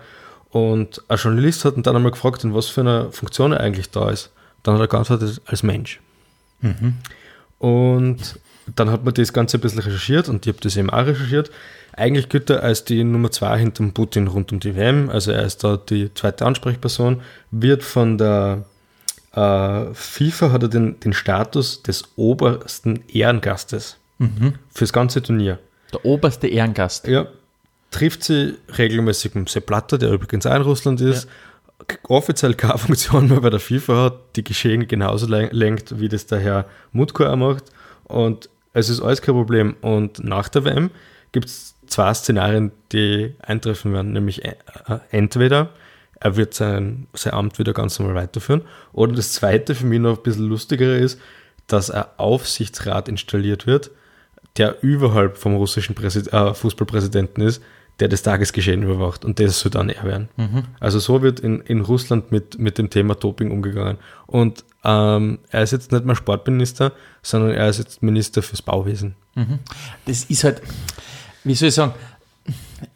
und ein Journalist hat ihn dann einmal gefragt, in was für einer Funktion er eigentlich da ist. Dann hat er geantwortet, als Mensch. Und dann hat man das Ganze ein bisschen recherchiert und ich habe das eben auch recherchiert. Eigentlich gilt er als die Nummer zwei hinter Putin rund um die WM. Also er ist da die zweite Ansprechperson, wird von der äh, FIFA hat er den, den Status des obersten Ehrengastes fürs ganze Turnier. Der oberste Ehrengast. Ja, trifft sie regelmäßig mit Sepp Blatter, der übrigens auch in Russland ist. Offiziell keine Funktion mehr bei der FIFA hat, die Geschehen genauso len- lenkt, wie das der Herr Mutko auch macht. Und es ist alles kein Problem. Und nach der WM gibt es zwei Szenarien, die eintreffen werden, nämlich äh, äh, entweder er wird sein, sein Amt wieder ganz normal weiterführen, oder das zweite, für mich noch ein bisschen lustiger ist, dass ein Aufsichtsrat installiert wird, der überhalb vom russischen Präsid äh, Fußballpräsidenten ist, der das Tagesgeschehen überwacht. Und das soll dann er werden. Also so wird in, in Russland mit, mit dem Thema Doping umgegangen. Und ähm, er ist jetzt nicht mehr Sportminister, sondern er ist jetzt Minister fürs Bauwesen. Das ist halt, wie soll ich sagen,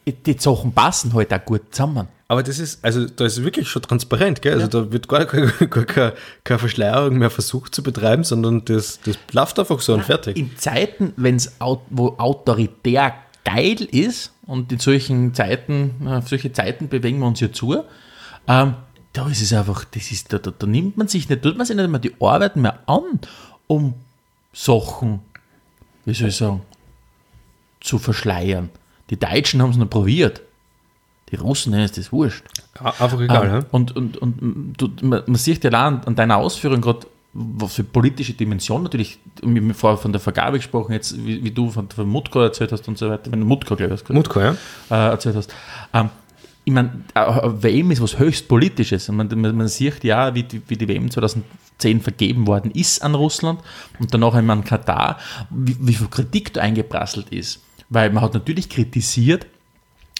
die Sachen passen halt auch gut zusammen. Aber das ist, also da ist wirklich schon transparent, gell? Also da wird gar, gar, gar keine, keine Verschleierung mehr versucht zu betreiben, sondern das, das läuft einfach so und fertig. In Zeiten, wenn's wo autoritär geil ist, und in solchen Zeiten, äh, solche Zeiten bewegen wir uns ja zu, ähm, da ist es einfach, das ist, da, da, da nimmt man sich nicht, tut man sich nicht mehr die Arbeit mehr an, um Sachen, wie soll ich sagen, zu verschleiern. Die Deutschen haben es noch probiert. Die Russen, denen ist das wurscht. Einfach egal, Ähm, ja? und, und, und du, man, man sieht ja allein an deiner Ausführung gerade, was für politische Dimension natürlich, wir haben vorher von der Vergabe gesprochen, jetzt wie, wie du von, von Mutko erzählt hast und so weiter, wenn Mutko, glaube ich, hast, Mutko, ja. äh, erzählt hast. Ähm, ich meine, äh, WM ist was höchst Politisches. Man, man, man sieht ja, wie die, wie die WM 2010 vergeben worden ist an Russland und danach einmal an Katar, wie, wie viel Kritik da eingeprasselt ist. Weil man hat natürlich kritisiert,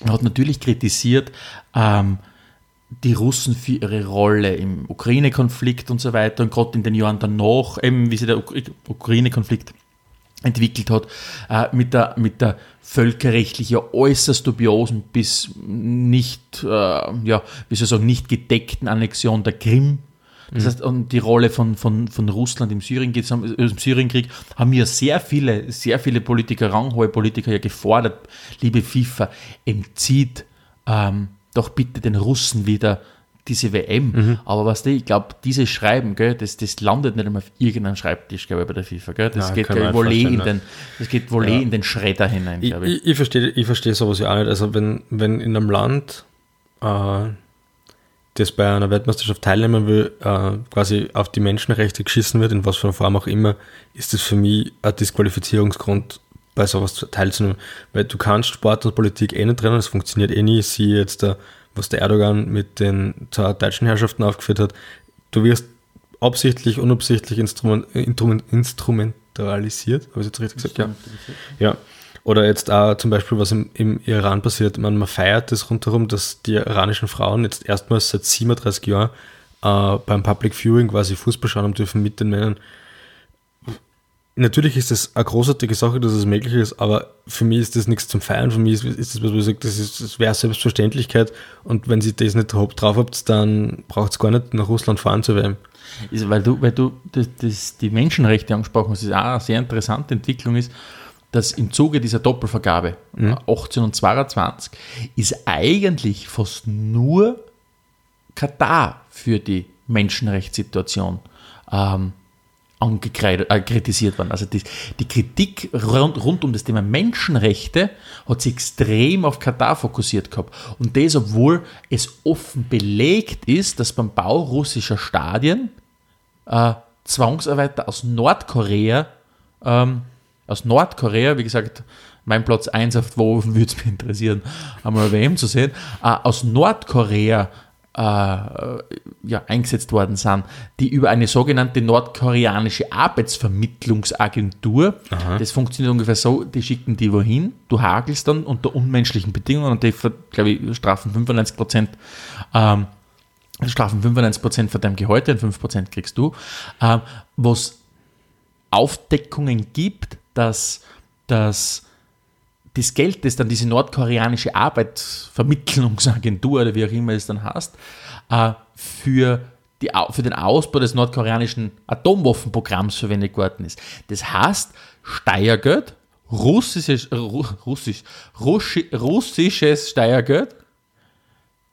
man hat natürlich kritisiert, ähm, die Russen für ihre Rolle im Ukraine-Konflikt und so weiter und gerade in den Jahren danach, eben wie sich der Uk Ukraine-Konflikt entwickelt hat, äh, mit, der, mit der völkerrechtlich ja äußerst dubiosen bis nicht, äh, ja, wie soll ich sagen, nicht gedeckten Annexion der Krim. Das heißt, und die Rolle von, von, von Russland im, Syrien, im Syrienkrieg haben ja sehr viele, sehr viele Politiker, ranghohe Politiker ja gefordert, liebe FIFA, entzieht ähm, doch bitte den Russen wieder diese WM. Aber was die, ich glaube, dieses Schreiben, gell, das, das landet nicht einmal auf irgendeinem Schreibtisch, glaube ich, bei der FIFA. Gell? Das Nein, geht man wohl eh in den, das geht wohl eh Ja. in den Schredder hinein, Ich, glaube ich. ich, ich verstehe ich verstehe sowas ja auch nicht. Also wenn, wenn in einem Land, äh, das bei einer Weltmeisterschaft teilnehmen will, äh, quasi auf die Menschenrechte geschissen wird, in was für einer Form auch immer, ist das für mich ein Disqualifizierungsgrund, bei sowas zu- teilzunehmen. Weil du kannst Sport und Politik eh nicht trennen, das funktioniert eh nie. Siehe jetzt, was der Erdogan mit den zwei deutschen Herrschaften aufgeführt hat. Du wirst absichtlich, unabsichtlich instrument, instrument, instrumentalisiert. Habe ich jetzt richtig gesagt? Ja. Ja. Oder jetzt auch zum Beispiel, was im, im Iran passiert. Man, man feiert das rundherum, dass die iranischen Frauen jetzt erstmals seit 37 Jahren äh, beim Public Viewing quasi Fußball schauen dürfen mit den Männern. Natürlich ist das eine großartige Sache, dass es möglich ist, aber für mich ist das nichts zum Feiern. Für mich ist, ist das, was ich sage, das, ist, das wäre Selbstverständlichkeit. Und wenn sie das nicht drauf habt, dann braucht es gar nicht nach Russland fahren zu werden. ist, weil du, weil du das, das, die Menschenrechte angesprochen hast, ist auch eine sehr interessante Entwicklung ist, dass im Zuge dieser Doppelvergabe äh, 18 und 22 ist eigentlich fast nur Katar für die Menschenrechtssituation ähm, angekreidet, äh, kritisiert worden. Also die, die Kritik rund, rund um das Thema Menschenrechte hat sich extrem auf Katar fokussiert gehabt. Und das, obwohl es offen belegt ist, dass beim Bau russischer Stadien äh, Zwangsarbeiter aus Nordkorea, ähm, aus Nordkorea, wie gesagt, mein Platz 1 auf wo würde es mich interessieren, einmal WM zu sehen, äh, aus Nordkorea äh, ja, eingesetzt worden sind, die über eine sogenannte nordkoreanische Arbeitsvermittlungsagentur, das funktioniert ungefähr so, die schicken die wohin, du hagelst dann unter unmenschlichen Bedingungen und die, glaube ich, strafen 95 Prozent ähm, strafen 95% von deinem Gehalt, und 5% kriegst du, ähm, was Aufdeckungen gibt, dass, dass das Geld, das dann diese nordkoreanische Arbeitsvermittlungsagentur oder wie auch immer es dann heißt, äh, für, die, für den Ausbau des nordkoreanischen Atomwaffenprogramms verwendet worden ist. Das heißt, Steuergeld, russisches, Ru, russisch, russi, russisches Steuergeld,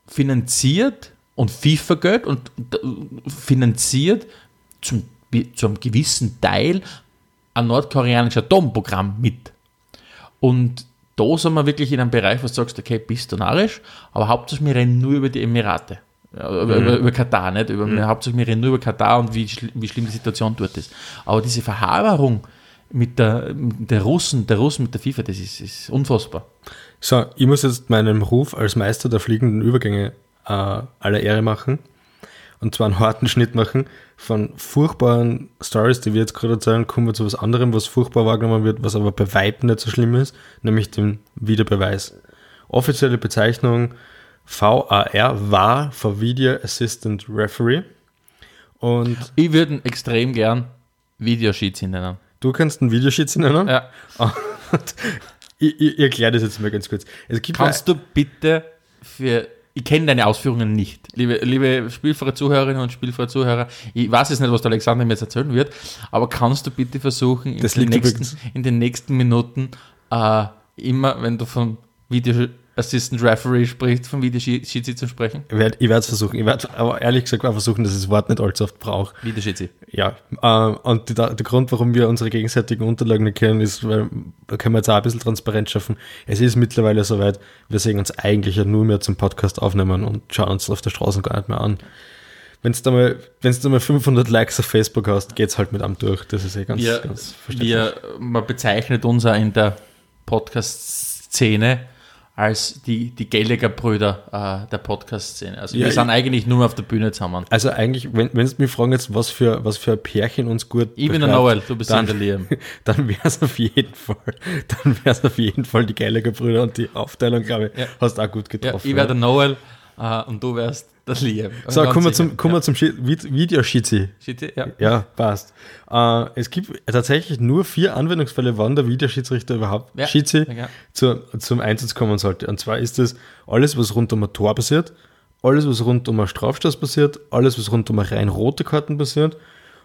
finanziert und FIFA-Geld und äh, finanziert zum, zu einem gewissen Teil ein nordkoreanisches Atomprogramm mit. Und da sind wir wirklich in einem Bereich, wo du sagst, okay, bist du narrisch, aber hauptsächlich wir reden nur über die Emirate. Über, über, über Katar, nicht? Über, Hauptsächlich wir reden nur über Katar und wie, schl wie schlimm die Situation dort ist. Aber diese Verhaberung mit der, mit der Russen, der Russen mit der FIFA, das ist, ist unfassbar. So, ich muss jetzt meinem Ruf als Meister der fliegenden Übergänge äh, aller Ehre machen. Und zwar einen harten Schnitt machen von furchtbaren Stories, die wir jetzt gerade erzählen, kommen wir zu was anderem, was furchtbar wahrgenommen wird, was aber bei Weitem nicht so schlimm ist, nämlich dem Wiederbeweis. Offizielle Bezeichnung VAR war for Video Assistant Referee. Und Ich würde extrem gern Videoschiedsrichter nennen. du kannst einen Videoschiedsrichter nennen? Ja. Ich, ich, ich erkläre das jetzt mal ganz kurz. Kannst du bitte für. Ich kenne deine Ausführungen nicht. Liebe, liebe spielfreie Zuhörerinnen und spielfreie Zuhörer, ich weiß jetzt nicht, was der Alexander mir jetzt erzählen wird, aber kannst du bitte versuchen, in, Das den, nächsten, in den nächsten Minuten äh, immer, wenn du vom Video Assistant Referee sprichst, vom Videoschiedsrichter zu sprechen? Ich werde es versuchen. Ich werde aber ehrlich gesagt auch versuchen, dass ich das Wort nicht allzu oft brauche. Videoschiedsrichter. Ja, äh, und die, der Grund, warum wir unsere gegenseitigen Unterlagen nicht kennen, ist, weil da können wir jetzt auch ein bisschen Transparenz schaffen. Es ist mittlerweile soweit, wir sehen uns eigentlich ja nur mehr zum Podcast aufnehmen und schauen uns auf der Straße gar nicht mehr an. wenn's da mal, wenn's da mal 500 Likes auf Facebook hast, geht's halt mit einem durch. Das ist eh ganz, Wir, ganz verständlich. wir, man bezeichnet uns auch in der Podcast-Szene als die, die Gallagher-Brüder äh, der Podcast-Szene. Also Ja, wir sind ich- eigentlich nur auf der Bühne zusammen. Also eigentlich, wenn, wenn Sie mich fragen jetzt, was für, was für ein Pärchen uns gut Ich bin der Noel, du bist dann, der Liam. Dann wäre es auf jeden Fall, dann wäre es auf jeden Fall die Gallagher-Brüder und die Aufteilung, glaube ich, Ja. hast du auch gut Ja, getroffen. ich wäre der Noel äh, und du wärst der Liam. so, kommen wir zum, kommen wir zum Schi- Vid- Videoschiedsrichter. Shit, ja. Ja, passt. Äh, es gibt tatsächlich nur vier Anwendungsfälle, wann der Videoschiedsrichter überhaupt Ja, Schiedsri ja. zu, zum Einsatz kommen sollte. Und zwar ist es alles, was rund um ein Tor passiert, alles, was rund um einen Strafstoß passiert, alles, was rund um rein rote Karten passiert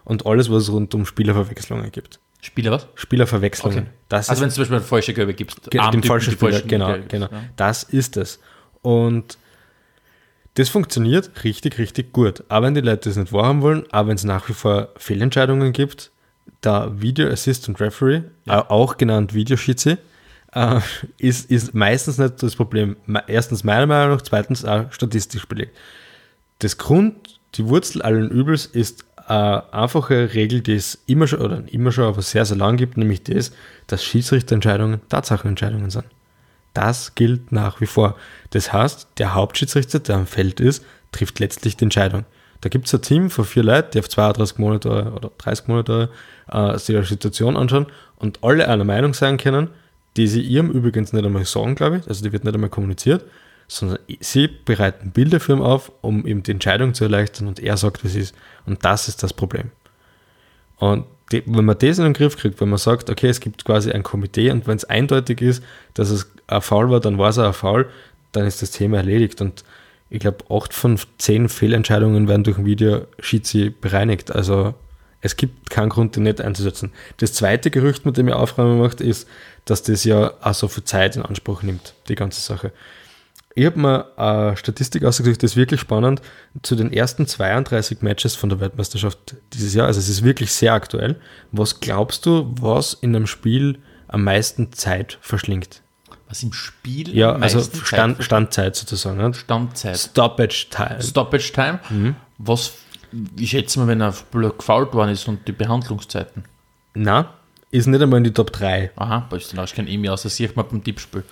und alles, was rund um Spielerverwechslungen gibt. Spieler was? Spielerverwechslungen. Okay. Das Also wenn es zum Beispiel eine falsche Gelbe gibt. Ge- den Armtypen, falschen Spieler, genau, genau. ja. Das ist es. Und das funktioniert richtig, richtig gut. Aber wenn die Leute das nicht wahrhaben wollen, aber wenn es nach wie vor Fehlentscheidungen gibt, der Video Assistant Referee, äh, auch genannt Videoschütze, äh, ist, ist meistens nicht das Problem. Erstens meiner Meinung nach, zweitens auch statistisch belegt. Das Grund, die Wurzel allen Übels ist eine einfache Regel, die es immer schon, oder immer schon, aber sehr, sehr lang gibt, nämlich das, dass Schiedsrichterentscheidungen Tatsachenentscheidungen sind. Das gilt nach wie vor. Das heißt, der Hauptschiedsrichter, der am Feld ist, trifft letztlich die Entscheidung. Da gibt es ein Team von vier Leuten, die auf 32 Monate oder 30 Monate äh, sich eine Situation anschauen und alle einer Meinung sein können, die sie ihrem übrigens nicht einmal sagen, glaube ich, also die wird nicht einmal kommuniziert, sondern sie bereiten Bilder für ihn auf, um ihm die Entscheidung zu erleichtern und er sagt, was ist. Und das ist das Problem. Und die, wenn man das in den Griff kriegt, wenn man sagt, okay, es gibt quasi ein Komitee und wenn es eindeutig ist, dass es ein Foul war, dann war es auch ein Foul, dann ist das Thema erledigt. Und ich glaube, acht von zehn Fehlentscheidungen werden durch ein Videoschiedsri bereinigt. Also es gibt keinen Grund, den nicht einzusetzen. Das zweite Gerücht, mit dem ich Aufräumen macht, ist, dass das ja auch so viel Zeit in Anspruch nimmt, die ganze Sache. Ich habe mir eine Statistik ausgesucht, das ist wirklich spannend. Zu den ersten 32 Matches von der Weltmeisterschaft dieses Jahr, also es ist wirklich sehr aktuell. Was glaubst du, was in einem Spiel am meisten Zeit verschlingt? Was im Spiel Ja, am also meisten Zeit Stand, ver- Standzeit sozusagen. Ne? Standzeit. Stoppage Time. Stoppage Time. Mhm. Was, ich schätze mal, wenn er blöd gefault worden ist und die Behandlungszeiten. Na, ist nicht einmal in die Top 3. Aha, bei Österreich ich mich aus, das sieht man beim Tippspiel.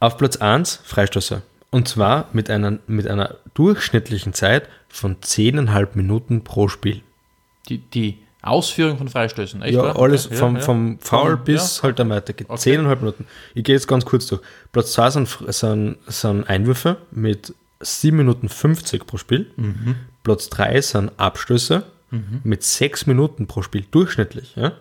Auf Platz 1 Freistöße. Und zwar mit einer, mit einer durchschnittlichen Zeit von 10,5 Minuten pro Spiel. Die, die Ausführung von Freistößen, echt? Ja, oder? alles Okay, vom, ja, vom Foul bis ja. halt dann weitergeht. Okay. Zehneinhalb Minuten. Ich gehe jetzt ganz kurz durch. Platz 2 sind, sind, sind Einwürfe mit 7 Minuten 50 pro Spiel. Mhm. Platz 3 sind Abstöße mit 6 Minuten pro Spiel, durchschnittlich. Ja?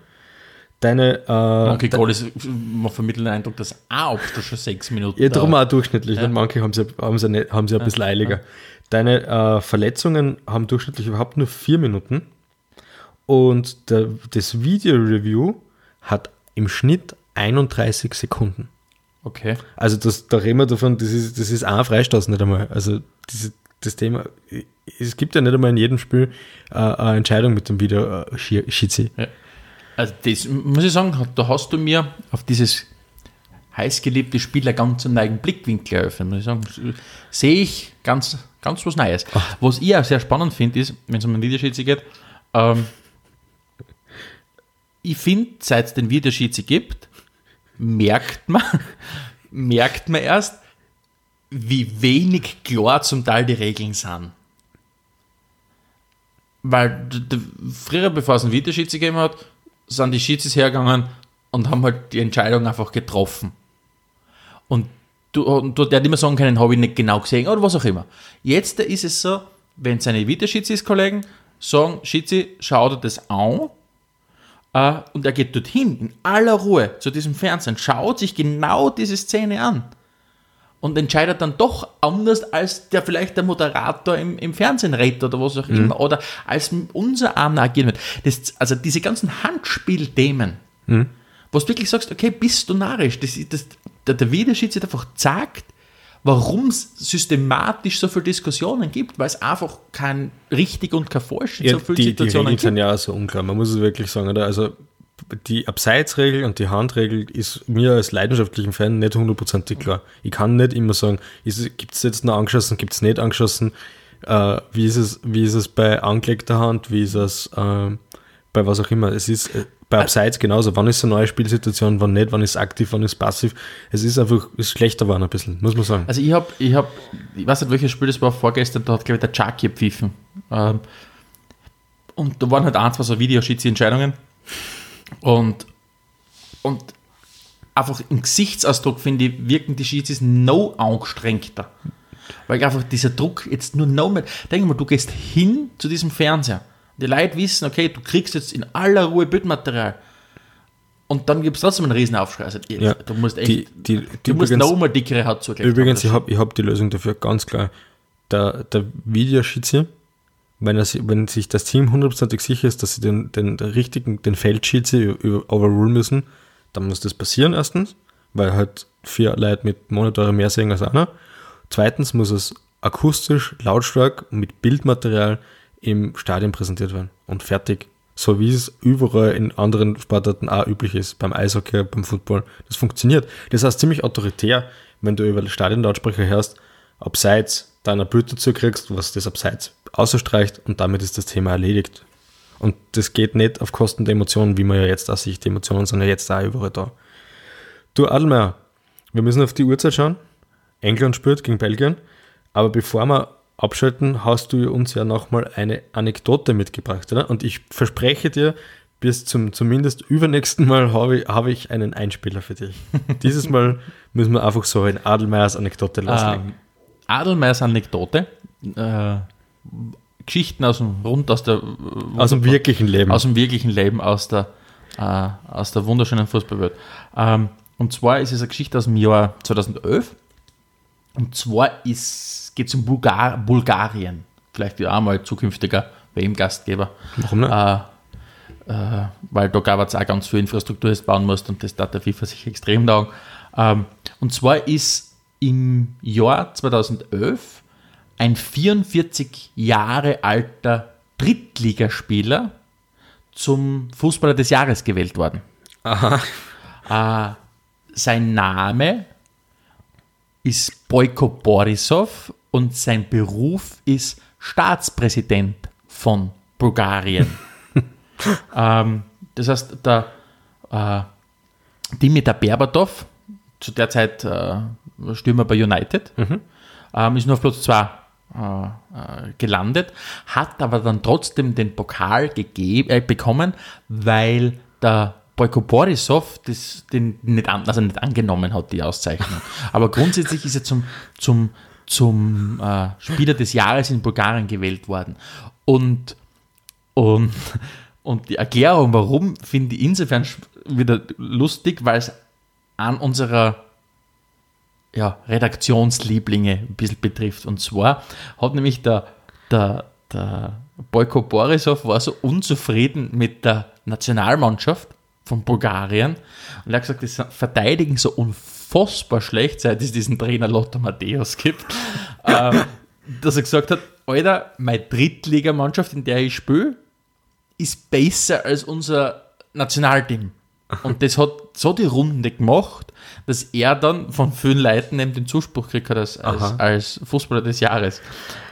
Deine, äh, Okay, Goal ist, man vermittelt den Eindruck, dass ein Abschluss schon sechs Minuten Ja, darum auch durchschnittlich. weil Manche haben sie, haben sie, nicht, haben sie ein bisschen eiliger. Deine äh, Verletzungen haben durchschnittlich überhaupt nur vier Minuten. Und der, das Video-Review hat im Schnitt 31 Sekunden. Okay. Also das, da reden wir davon, das ist, das ist ein Freistoß nicht einmal. Also diese, das Thema, es gibt ja nicht einmal in jedem Spiel äh, eine Entscheidung mit dem Video-Schiedsrichter. Ja. Also das muss ich sagen, da hast du mir auf dieses heißgeliebte Spiel einen ganz neuen Blickwinkel eröffnet. Muss ich sagen, sehe ich ganz, ganz was Neues. Was ich auch sehr spannend finde, ist, wenn es um den Videoschiedsrichter geht, ähm, ich finde, seit es den Videoschiedsrichter gibt, merkt man, merkt man erst, wie wenig klar zum Teil die Regeln sind. Weil früher, bevor es einen Videoschiedsrichter gegeben hat, sind die Schiedsis hergegangen und haben halt die Entscheidung einfach getroffen. Und du, und du der hat immer sagen können, habe ich nicht genau gesehen oder was auch immer. Jetzt ist es so, wenn seine Videoschiedsrichter-Kollegen sagen, Schiedsri, schau dir das an, äh, und er geht dorthin, in aller Ruhe, zu diesem Fernsehen, schaut sich genau diese Szene an und entscheidet dann doch anders, als der vielleicht der Moderator im, im Fernsehen redet oder was auch immer, oder als unser Arm agieren wird. Das, also diese ganzen Handspielthemen, wo du wirklich sagst, okay, bist du narrisch, das, das, der, der Videoschiedsrichter einfach sagt, warum es systematisch so viele Diskussionen gibt, weil es einfach kein richtig und kein falsch in Ja, so vielen die, die Situationen Regeln gibt. sind ja so unklar, man muss es wirklich sagen. Oder? Also die Abseitsregel und die Handregel ist mir als leidenschaftlichen Fan nicht hundertprozentig klar. Ich kann nicht immer sagen, gibt es jetzt noch angeschossen, gibt es nicht angeschossen. Äh, wie, ist es, wie ist es bei angelegter Hand? Wie ist es äh, bei was auch immer? Es ist äh, bei Abseits genauso. Wann ist eine neue Spielsituation, wann nicht, wann ist aktiv, wann ist passiv? Es ist einfach ist schlechter geworden ein bisschen, muss man sagen. Also ich habe, ich habe, ich weiß nicht, welches Spiel das war vorgestern, da hat, glaube ich, der Chucky gepfiffen. Ähm, und da waren halt ein, zwei so Videoschiedsentscheidungen. Und, und einfach im Gesichtsausdruck, finde ich, wirken die Schiedsrichter no angestrengter. Weil einfach dieser Druck jetzt nur no mehr. Denk mal, du gehst hin zu diesem Fernseher. Die Leute wissen, okay, du kriegst jetzt in aller Ruhe Bildmaterial. Und dann gibt es trotzdem einen Riesenaufschrei. Also, Ja. Du musst echt, Die- die- die du musst übrigens- noch mal dickere Haut zugeben. Übrigens, ich habe ich hab die Lösung dafür ganz klar. Der, der Videoschiedsrichter, wenn, er, wenn sich das Team hundertprozentig sicher ist, dass sie den, den, richtigen, den über- overrulen müssen, dann muss das passieren erstens, weil halt vier Leute mit Monitore mehr sehen als einer. Zweitens muss es akustisch, lautstark und mit Bildmaterial im Stadion präsentiert werden und fertig. So wie es überall in anderen Sportarten auch üblich ist, beim Eishockey, beim Football. Das funktioniert. Das heißt ziemlich autoritär, wenn du über Stadionlautsprecher hörst, abseits deiner Bild dazu kriegst, was das abseits außerstreicht und damit ist das Thema erledigt. Und das geht nicht auf Kosten der Emotionen, wie man ja jetzt auch sieht. Die Emotionen sind ja jetzt da überall da. Du Adelmeier, wir müssen auf die Uhrzeit schauen. England spielt gegen Belgien. Aber bevor wir abschalten, hast du uns ja nochmal eine Anekdote mitgebracht, oder? Und ich verspreche dir, bis zum zumindest übernächsten Mal habe ich, habe ich einen Einspieler für dich. Dieses Mal müssen wir einfach so in Adelmeiers Anekdote loslegen. Ähm, Adelmeiers Anekdote. Äh, Geschichten aus dem rund aus der Aus dem wirklichen Leben. aus dem wirklichen Leben, aus der, äh, aus der wunderschönen Fußballwelt. Ähm, und zwar ist es eine Geschichte aus dem Jahr 2011. Und zwar geht es um Bulgar Bulgarien. Vielleicht wieder einmal zukünftiger WM-Gastgeber. Warum nicht? Äh, äh, weil da gab es auch ganz viel Infrastruktur, du bauen musst und das tat der FIFA sich extrem taugen. Ähm, und zwar ist im Jahr 2011 ein 44 Jahre alter Drittligaspieler zum Fußballer des Jahres gewählt worden. Aha. Äh, sein Name ist Boyko Borisov und sein Beruf ist Staatspräsident von Bulgarien. ähm, das heißt, der äh, Dimitar Berbatov, zu der Zeit äh, Stürmer bei United, ähm, ist nur auf Platz 2 äh, äh, gelandet, hat aber dann trotzdem den Pokal gegeben, äh, bekommen, weil der Boyko Borisov das den nicht, an, also nicht angenommen hat, die Auszeichnung. Aber grundsätzlich ist er zum, zum, zum äh, Spieler des Jahres in Bulgarien gewählt worden. Und, und, und die Erklärung, warum, finde ich insofern wieder lustig, weil es an unserer ja, Redaktionslieblinge ein bisschen betrifft. Und zwar hat nämlich der, der, der Boyko Borisov war so unzufrieden mit der Nationalmannschaft von Bulgarien und er hat gesagt, das verteidigen so unfassbar schlecht, seit es diesen Trainer Lothar Matthäus gibt, ähm, dass er gesagt hat, Alter, meine Drittligamannschaft, in der ich spiele, ist besser als unser Nationalteam. Und das hat so die Runde gemacht, dass er dann von vielen Leuten eben den Zuspruch gekriegt hat als, als, als Fußballer des Jahres,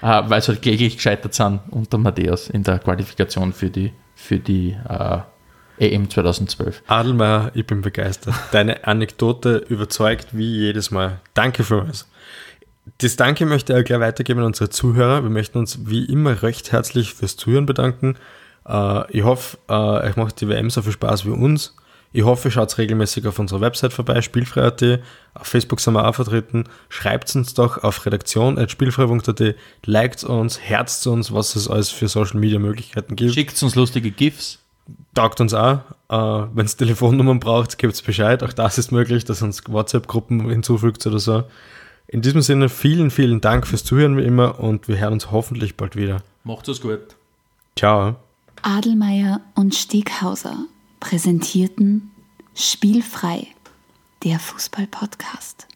äh, weil sie halt kläglich gescheitert sind unter Matthäus in der Qualifikation für die, für die äh, EM 2012. Adelmeier, ich bin begeistert. Deine Anekdote überzeugt wie jedes Mal. Danke für was. Das Danke möchte ich gleich weitergeben an unsere Zuhörer. Wir möchten uns wie immer recht herzlich fürs Zuhören bedanken. Äh, ich hoffe, äh, euch macht die WM so viel Spaß wie uns. Ich hoffe, ihr schaut regelmäßig auf unserer Website vorbei, spielfrei.at. Auf Facebook sind wir auch vertreten. Schreibt uns doch auf redaktion.spielfrei.at. Liked uns, herzt uns, was es alles für Social Media Möglichkeiten gibt. Schickt uns lustige GIFs. Taugt uns auch. Äh, Wenn es Telefonnummern braucht, gibt es Bescheid. Auch das ist möglich, dass uns WhatsApp-Gruppen hinzufügt oder so. In diesem Sinne, vielen, vielen Dank fürs Zuhören wie immer und wir hören uns hoffentlich bald wieder. Macht's es gut. Ciao. Adelmeier und Steghauser präsentierten Spielfrei, der Fußball-Podcast.